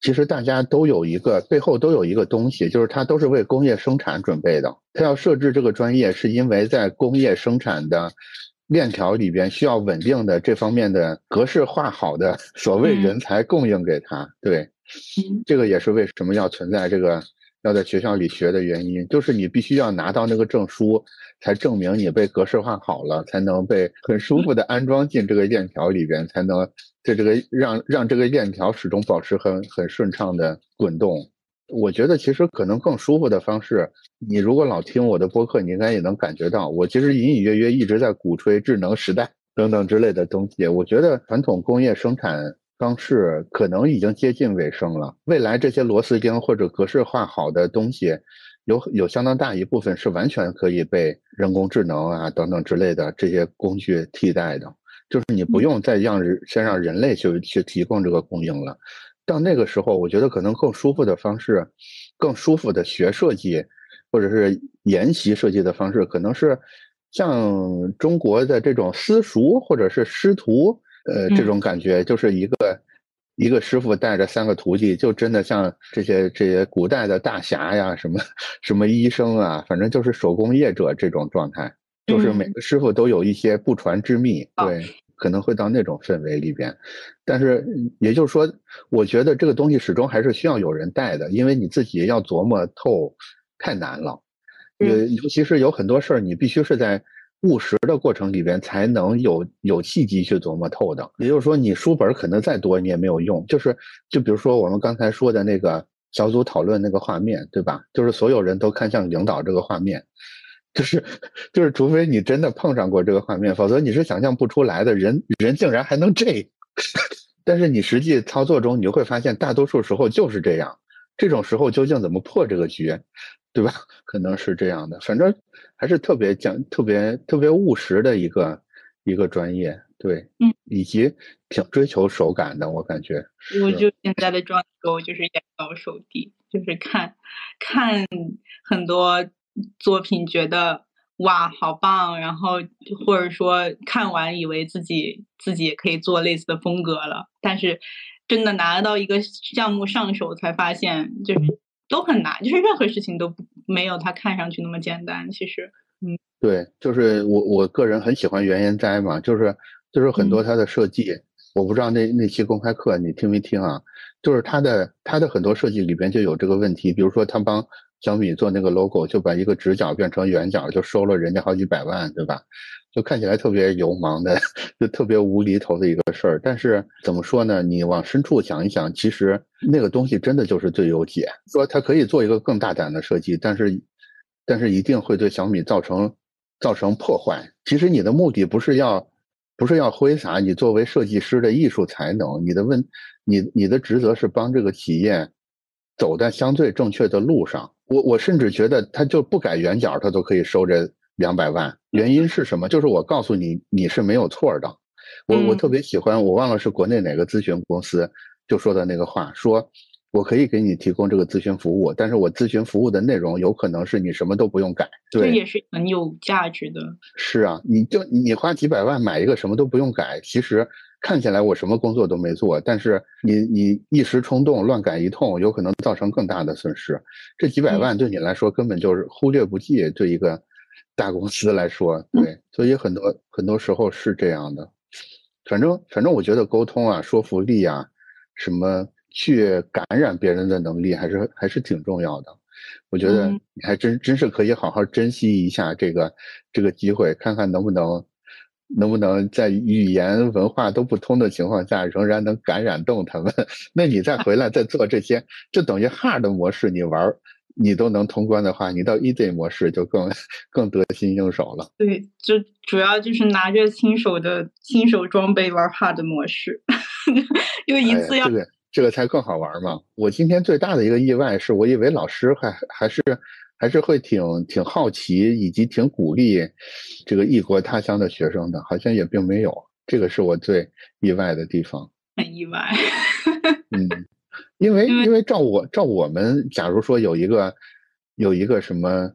其实大家都有一个背后都有一个东西，就是它都是为工业生产准备的。它要设置这个专业，是因为在工业生产的链条里边需要稳定的这方面的格式化好的 所谓人才供应给他。对，这个也是为什么要存在这个要在学校里学的原因，就是你必须要拿到那个证书，才证明你被格式化好了，才能被很舒服的安装进这个链条里边，才能。在这个让让这个链条始终保持很很顺畅的滚动，我觉得其实可能更舒服的方式，你如果老听我的播客，你应该也能感觉到，我其实隐隐约约一直在鼓吹智能时代 等等之类的东西。我觉得传统工业生产方式可能已经接近尾声了，未来这些螺丝钉或者格式化好的东西，有有相当大一部分是完全可以被人工智能啊等等之类的这些工具替代的。就是你不用再让人先让人类去去提供这个供应了，到那个时候，我觉得可能更舒服的方式，更舒服的学设计，或者是研习设计的方式，可能是像中国的这种私塾或者是师徒，呃，这种感觉，就是一个一个师傅带着三个徒弟，就真的像这些这些古代的大侠呀，什么什么医生啊，反正就是手工业者这种状态。就是每个师傅都有一些不传之秘，对，可能会到那种氛围里边。但是也就是说，我觉得这个东西始终还是需要有人带的，因为你自己要琢磨透太难了。呃尤其是有很多事儿，你必须是在务实的过程里边才能有有契机去琢磨透的。也就是说，你书本可能再多，你也没有用。就是就比如说我们刚才说的那个小组讨论那个画面，对吧？就是所有人都看向领导这个画面。就是就是，除非你真的碰上过这个画面，否则你是想象不出来的。人人竟然还能这，但是你实际操作中，你就会发现，大多数时候就是这样。这种时候究竟怎么破这个局，对吧？可能是这样的。反正还是特别讲、特别特别务实的一个一个专业，对，嗯，以及挺追求手感的，我感觉。我就现在的状态，就是眼高手低，就是看看很多。作品觉得哇好棒，然后或者说看完以为自己自己也可以做类似的风格了，但是真的拿到一个项目上手才发现，就是都很难，就是任何事情都没有它看上去那么简单。其实，嗯，对，就是我我个人很喜欢原研哉嘛，就是就是很多它的设计，我不知道那那期公开课你听没听啊？就是它的它的很多设计里边就有这个问题，比如说他帮。小米做那个 logo 就把一个直角变成圆角，就收了人家好几百万，对吧？就看起来特别流氓的，就特别无厘头的一个事儿。但是怎么说呢？你往深处想一想，其实那个东西真的就是最优解。说它可以做一个更大胆的设计，但是但是一定会对小米造成造成破坏。其实你的目的不是要不是要挥洒你作为设计师的艺术才能，你的问你你的职责是帮这个企业走在相对正确的路上。我我甚至觉得他就不改圆角，他都可以收着两百万。原因是什么？就是我告诉你，你是没有错的。我我特别喜欢，我忘了是国内哪个咨询公司就说的那个话，说我可以给你提供这个咨询服务，但是我咨询服务的内容有可能是你什么都不用改。对这也是很有价值的。是啊，你就你花几百万买一个什么都不用改，其实。看起来我什么工作都没做，但是你你一时冲动乱改一通，有可能造成更大的损失。这几百万对你来说根本就是忽略不计，对一个大公司来说，对，所以很多很多时候是这样的。反正反正我觉得沟通啊、说服力啊，什么去感染别人的能力，还是还是挺重要的。我觉得你还真真是可以好好珍惜一下这个这个机会，看看能不能。能不能在语言文化都不通的情况下，仍然能感染动他们？那你再回来再做这些，就等于 hard 模式你玩你都能通关的话，你到 easy 模式就更更得心应手了。对，就主要就是拿着新手的新手装备玩 hard 模式，因为一次要。这个才更好玩嘛！我今天最大的一个意外是我以为老师还还是还是会挺挺好奇以及挺鼓励这个异国他乡的学生的，好像也并没有。这个是我最意外的地方。很意外。嗯，因为因为照我照我们，假如说有一个有一个什么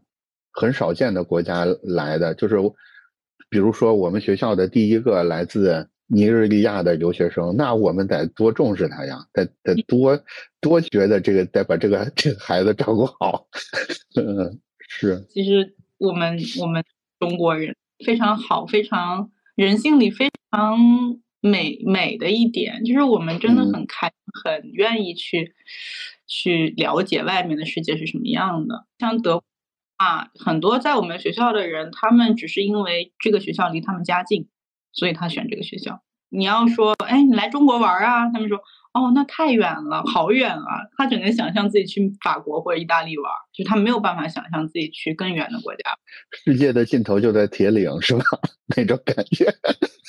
很少见的国家来的，就是比如说我们学校的第一个来自。尼日利亚的留学生，那我们得多重视他呀，得得多多觉得这个得把这个这个孩子照顾好。嗯，是。其实我们我们中国人非常好，非常人性里非常美美的一点，就是我们真的很开，很愿意去去了解外面的世界是什么样的。像德啊，很多在我们学校的人，他们只是因为这个学校离他们家近。所以他选这个学校。你要说，哎，你来中国玩啊？他们说，哦，那太远了，好远啊！他只能想象自己去法国或者意大利玩，就他没有办法想象自己去更远的国家。世界的尽头就在铁岭，是吧？那种感觉。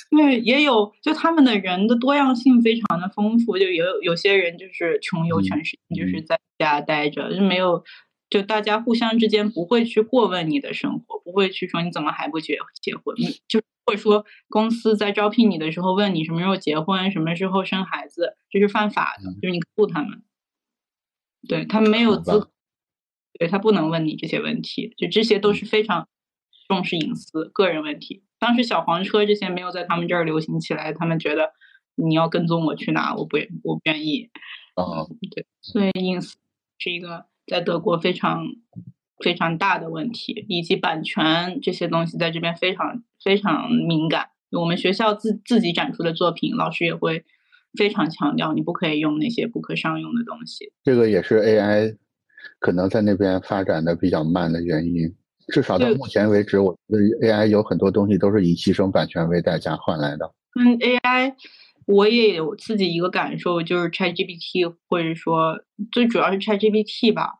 对，也有，就他们的人的多样性非常的丰富。就有有些人就是穷游全世界，就是在家待着，就没有，就大家互相之间不会去过问你的生活，不会去说你怎么还不结结婚，就。或者说，公司在招聘你的时候问你什么时候结婚，什么时候生孩子，这是犯法的，就是你告诉他们，对他们没有资格，对他不能问你这些问题，就这些都是非常重视隐私、个人问题。当时小黄车这些没有在他们这儿流行起来，他们觉得你要跟踪我去哪，我不我不愿意。啊，对，所以隐私是一个在德国非常。非常大的问题，以及版权这些东西在这边非常非常敏感。我们学校自自己展出的作品，老师也会非常强调，你不可以用那些不可商用的东西。这个也是 AI 可能在那边发展的比较慢的原因。至少到目前为止，我觉得 AI 有很多东西都是以牺牲版权为代价换来的。嗯，AI 我也有自己一个感受，就是 ChatGPT，或者说最主要是 ChatGPT 吧。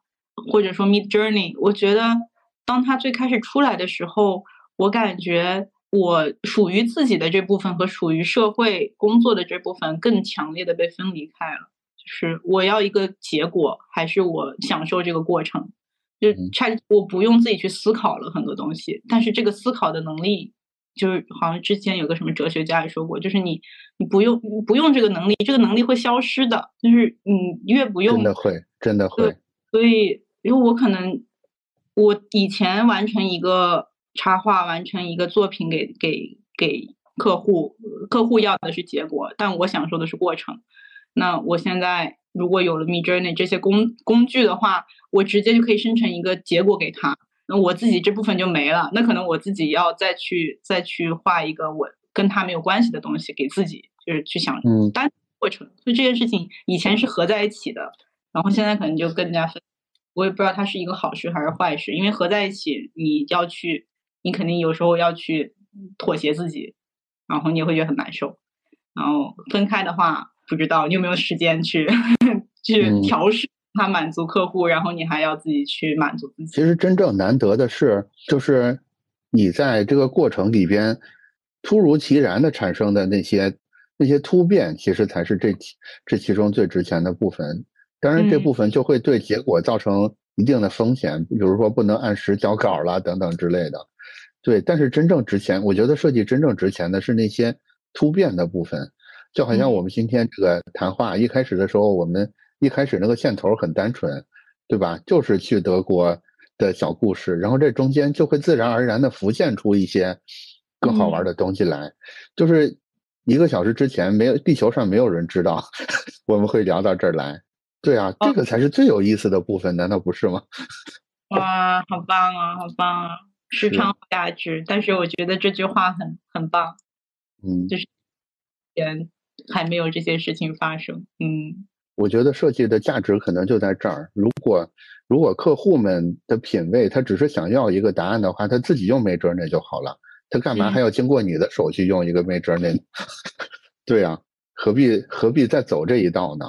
或者说 Mid Journey，我觉得当它最开始出来的时候，我感觉我属于自己的这部分和属于社会工作的这部分更强烈的被分离开了。就是我要一个结果，还是我享受这个过程？就 Chat，，我不用自己去思考了很多东西，但是这个思考的能力，就是好像之前有个什么哲学家也说过，就是你你不用不用这个能力，这个能力会消失的。就是你越不用，真的会，真的会。所以。因为我可能，我以前完成一个插画，完成一个作品给给给客户，客户要的是结果，但我享受的是过程。那我现在如果有了 Midjourney 这些工工具的话，我直接就可以生成一个结果给他，那我自己这部分就没了。那可能我自己要再去再去画一个我跟他没有关系的东西给自己，就是去想单过程。所以这件事情以前是合在一起的，然后现在可能就更加分。我也不知道它是一个好事还是坏事，因为合在一起，你要去，你肯定有时候要去妥协自己，然后你也会觉得很难受。然后分开的话，不知道你有没有时间去 去调试它，满足客户，然后你还要自己去满足自己。其实真正难得的是，就是你在这个过程里边突如其然的产生的那些那些突变，其实才是这这其中最值钱的部分。当然，这部分就会对结果造成一定的风险，比如说不能按时交稿啦等等之类的。对，但是真正值钱，我觉得设计真正值钱的是那些突变的部分，就好像我们今天这个谈话一开始的时候，我们一开始那个线头很单纯，对吧？就是去德国的小故事，然后这中间就会自然而然的浮现出一些更好玩的东西来。就是一个小时之前，没有地球上没有人知道 我们会聊到这儿来。对啊，这个才是最有意思的部分，难道不是吗？哇，好棒啊，好棒啊，时长价值。但是我觉得这句话很很棒，嗯，就是前还没有这些事情发生，嗯。我觉得设计的价值可能就在这儿。如果如果客户们的品味他只是想要一个答案的话，他自己用没准那就好了。他干嘛还要经过你的手去用一个 Midjourney？对呀，何必何必再走这一道呢？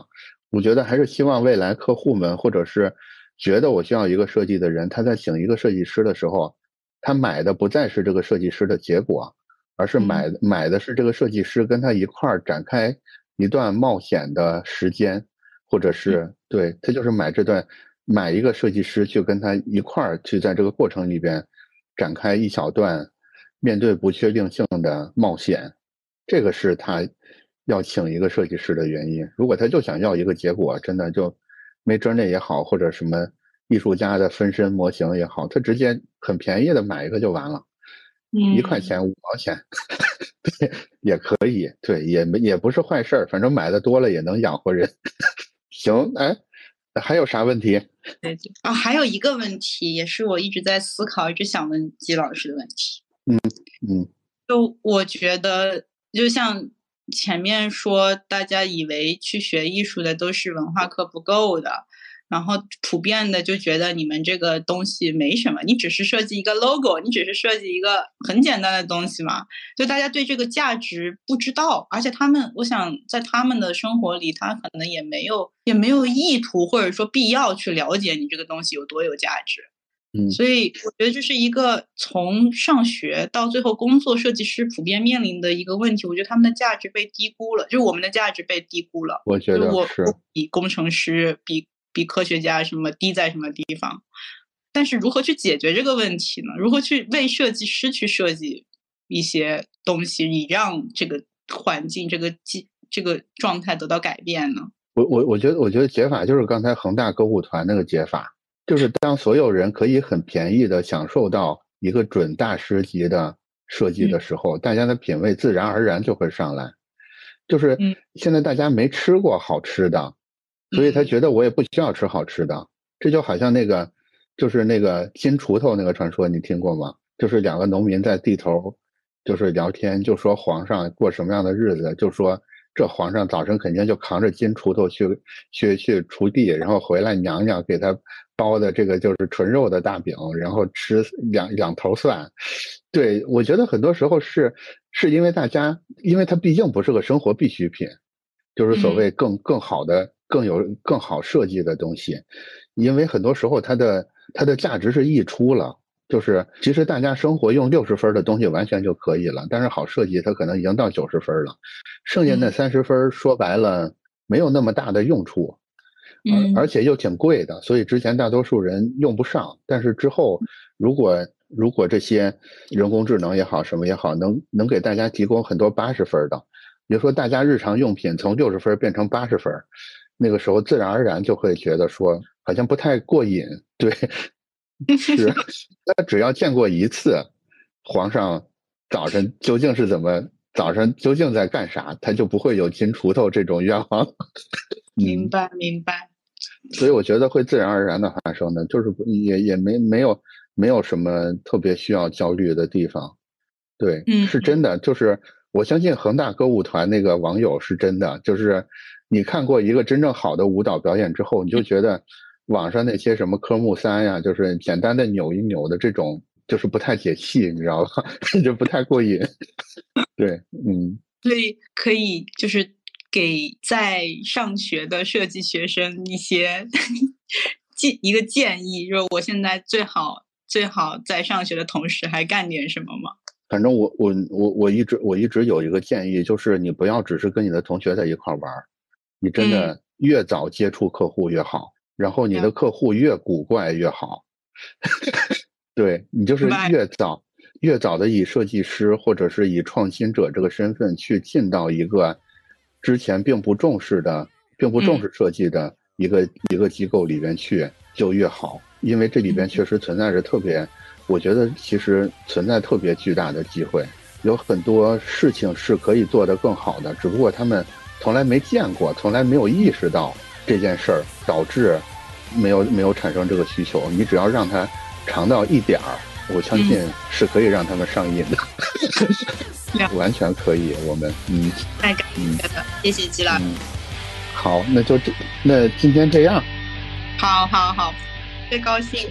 我觉得还是希望未来客户们或者是觉得我需要一个设计的人，他在请一个设计师的时候，他买的不再是这个设计师的结果，而是买买的是这个设计师跟他一块儿展开一段冒险的时间，或者是对他就是买这段买一个设计师去跟他一块儿去在这个过程里边展开一小段面对不确定性的冒险，这个是他。要请一个设计师的原因，如果他就想要一个结果，真的就没辙那也好，或者什么艺术家的分身模型也好，他直接很便宜的买一个就完了，一块钱五毛钱，对，也可以，对，也没也不是坏事儿，反正买的多了也能养活人。行，哎，还有啥问题？对对啊，还有一个问题，也是我一直在思考，一直想问季老师的问题。嗯嗯，就我觉得，就像。前面说，大家以为去学艺术的都是文化课不够的，然后普遍的就觉得你们这个东西没什么，你只是设计一个 logo，你只是设计一个很简单的东西嘛，就大家对这个价值不知道，而且他们，我想在他们的生活里，他可能也没有也没有意图或者说必要去了解你这个东西有多有价值。嗯，所以我觉得这是一个从上学到最后工作，设计师普遍面临的一个问题。我觉得他们的价值被低估了，就是我们的价值被低估了。我觉得是比工程师、比比科学家什么低在什么地方。但是如何去解决这个问题呢？如何去为设计师去设计一些东西，以让这个环境、这个机、这个状态得到改变呢？我我我觉得，我觉得解法就是刚才恒大歌舞团那个解法。就是当所有人可以很便宜的享受到一个准大师级的设计的时候，大家的品味自然而然就会上来。就是现在大家没吃过好吃的，所以他觉得我也不需要吃好吃的。这就好像那个，就是那个金锄头那个传说，你听过吗？就是两个农民在地头，就是聊天，就说皇上过什么样的日子，就说。这皇上早晨肯定就扛着金锄头去去去锄地，然后回来娘娘给他包的这个就是纯肉的大饼，然后吃两两头蒜。对我觉得很多时候是是因为大家，因为它毕竟不是个生活必需品，就是所谓更更好的、更有更好设计的东西，因为很多时候它的它的价值是溢出了。就是其实大家生活用六十分的东西完全就可以了，但是好设计它可能已经到九十分了，剩下那三十分说白了没有那么大的用处，而而且又挺贵的，所以之前大多数人用不上。但是之后如果如果这些人工智能也好什么也好，能能给大家提供很多八十分的，比如说大家日常用品从六十分变成八十分，那个时候自然而然就会觉得说好像不太过瘾，对。是，那只要见过一次，皇上早晨究竟是怎么，早晨究竟在干啥，他就不会有金锄头这种愿望。明白，明白。所以我觉得会自然而然的发生的，就是也也没没有没有什么特别需要焦虑的地方。对，是真的。就是我相信恒大歌舞团那个网友是真的，就是你看过一个真正好的舞蹈表演之后，你就觉得。网上那些什么科目三呀，就是简单的扭一扭的这种，就是不太解气，你知道吧？就不太过瘾。对，嗯。所以可以就是给在上学的设计学生一些 建一个建议，就是我现在最好最好在上学的同时还干点什么吗？反正我我我我一直我一直有一个建议，就是你不要只是跟你的同学在一块玩儿，你真的越早接触客户越好。然后你的客户越古怪越好，对你就是越早越早的以设计师或者是以创新者这个身份去进到一个之前并不重视的、并不重视设计的一个一个机构里边去就越好，因为这里边确实存在着特别，我觉得其实存在特别巨大的机会，有很多事情是可以做得更好的，只不过他们从来没见过，从来没有意识到。这件事儿导致没有没有产生这个需求，你只要让他尝到一点儿，我相信是可以让他们上瘾的，完全可以。我们嗯，太感谢了，谢谢吉老师。好，那就这，那今天这样。好好好，最高兴。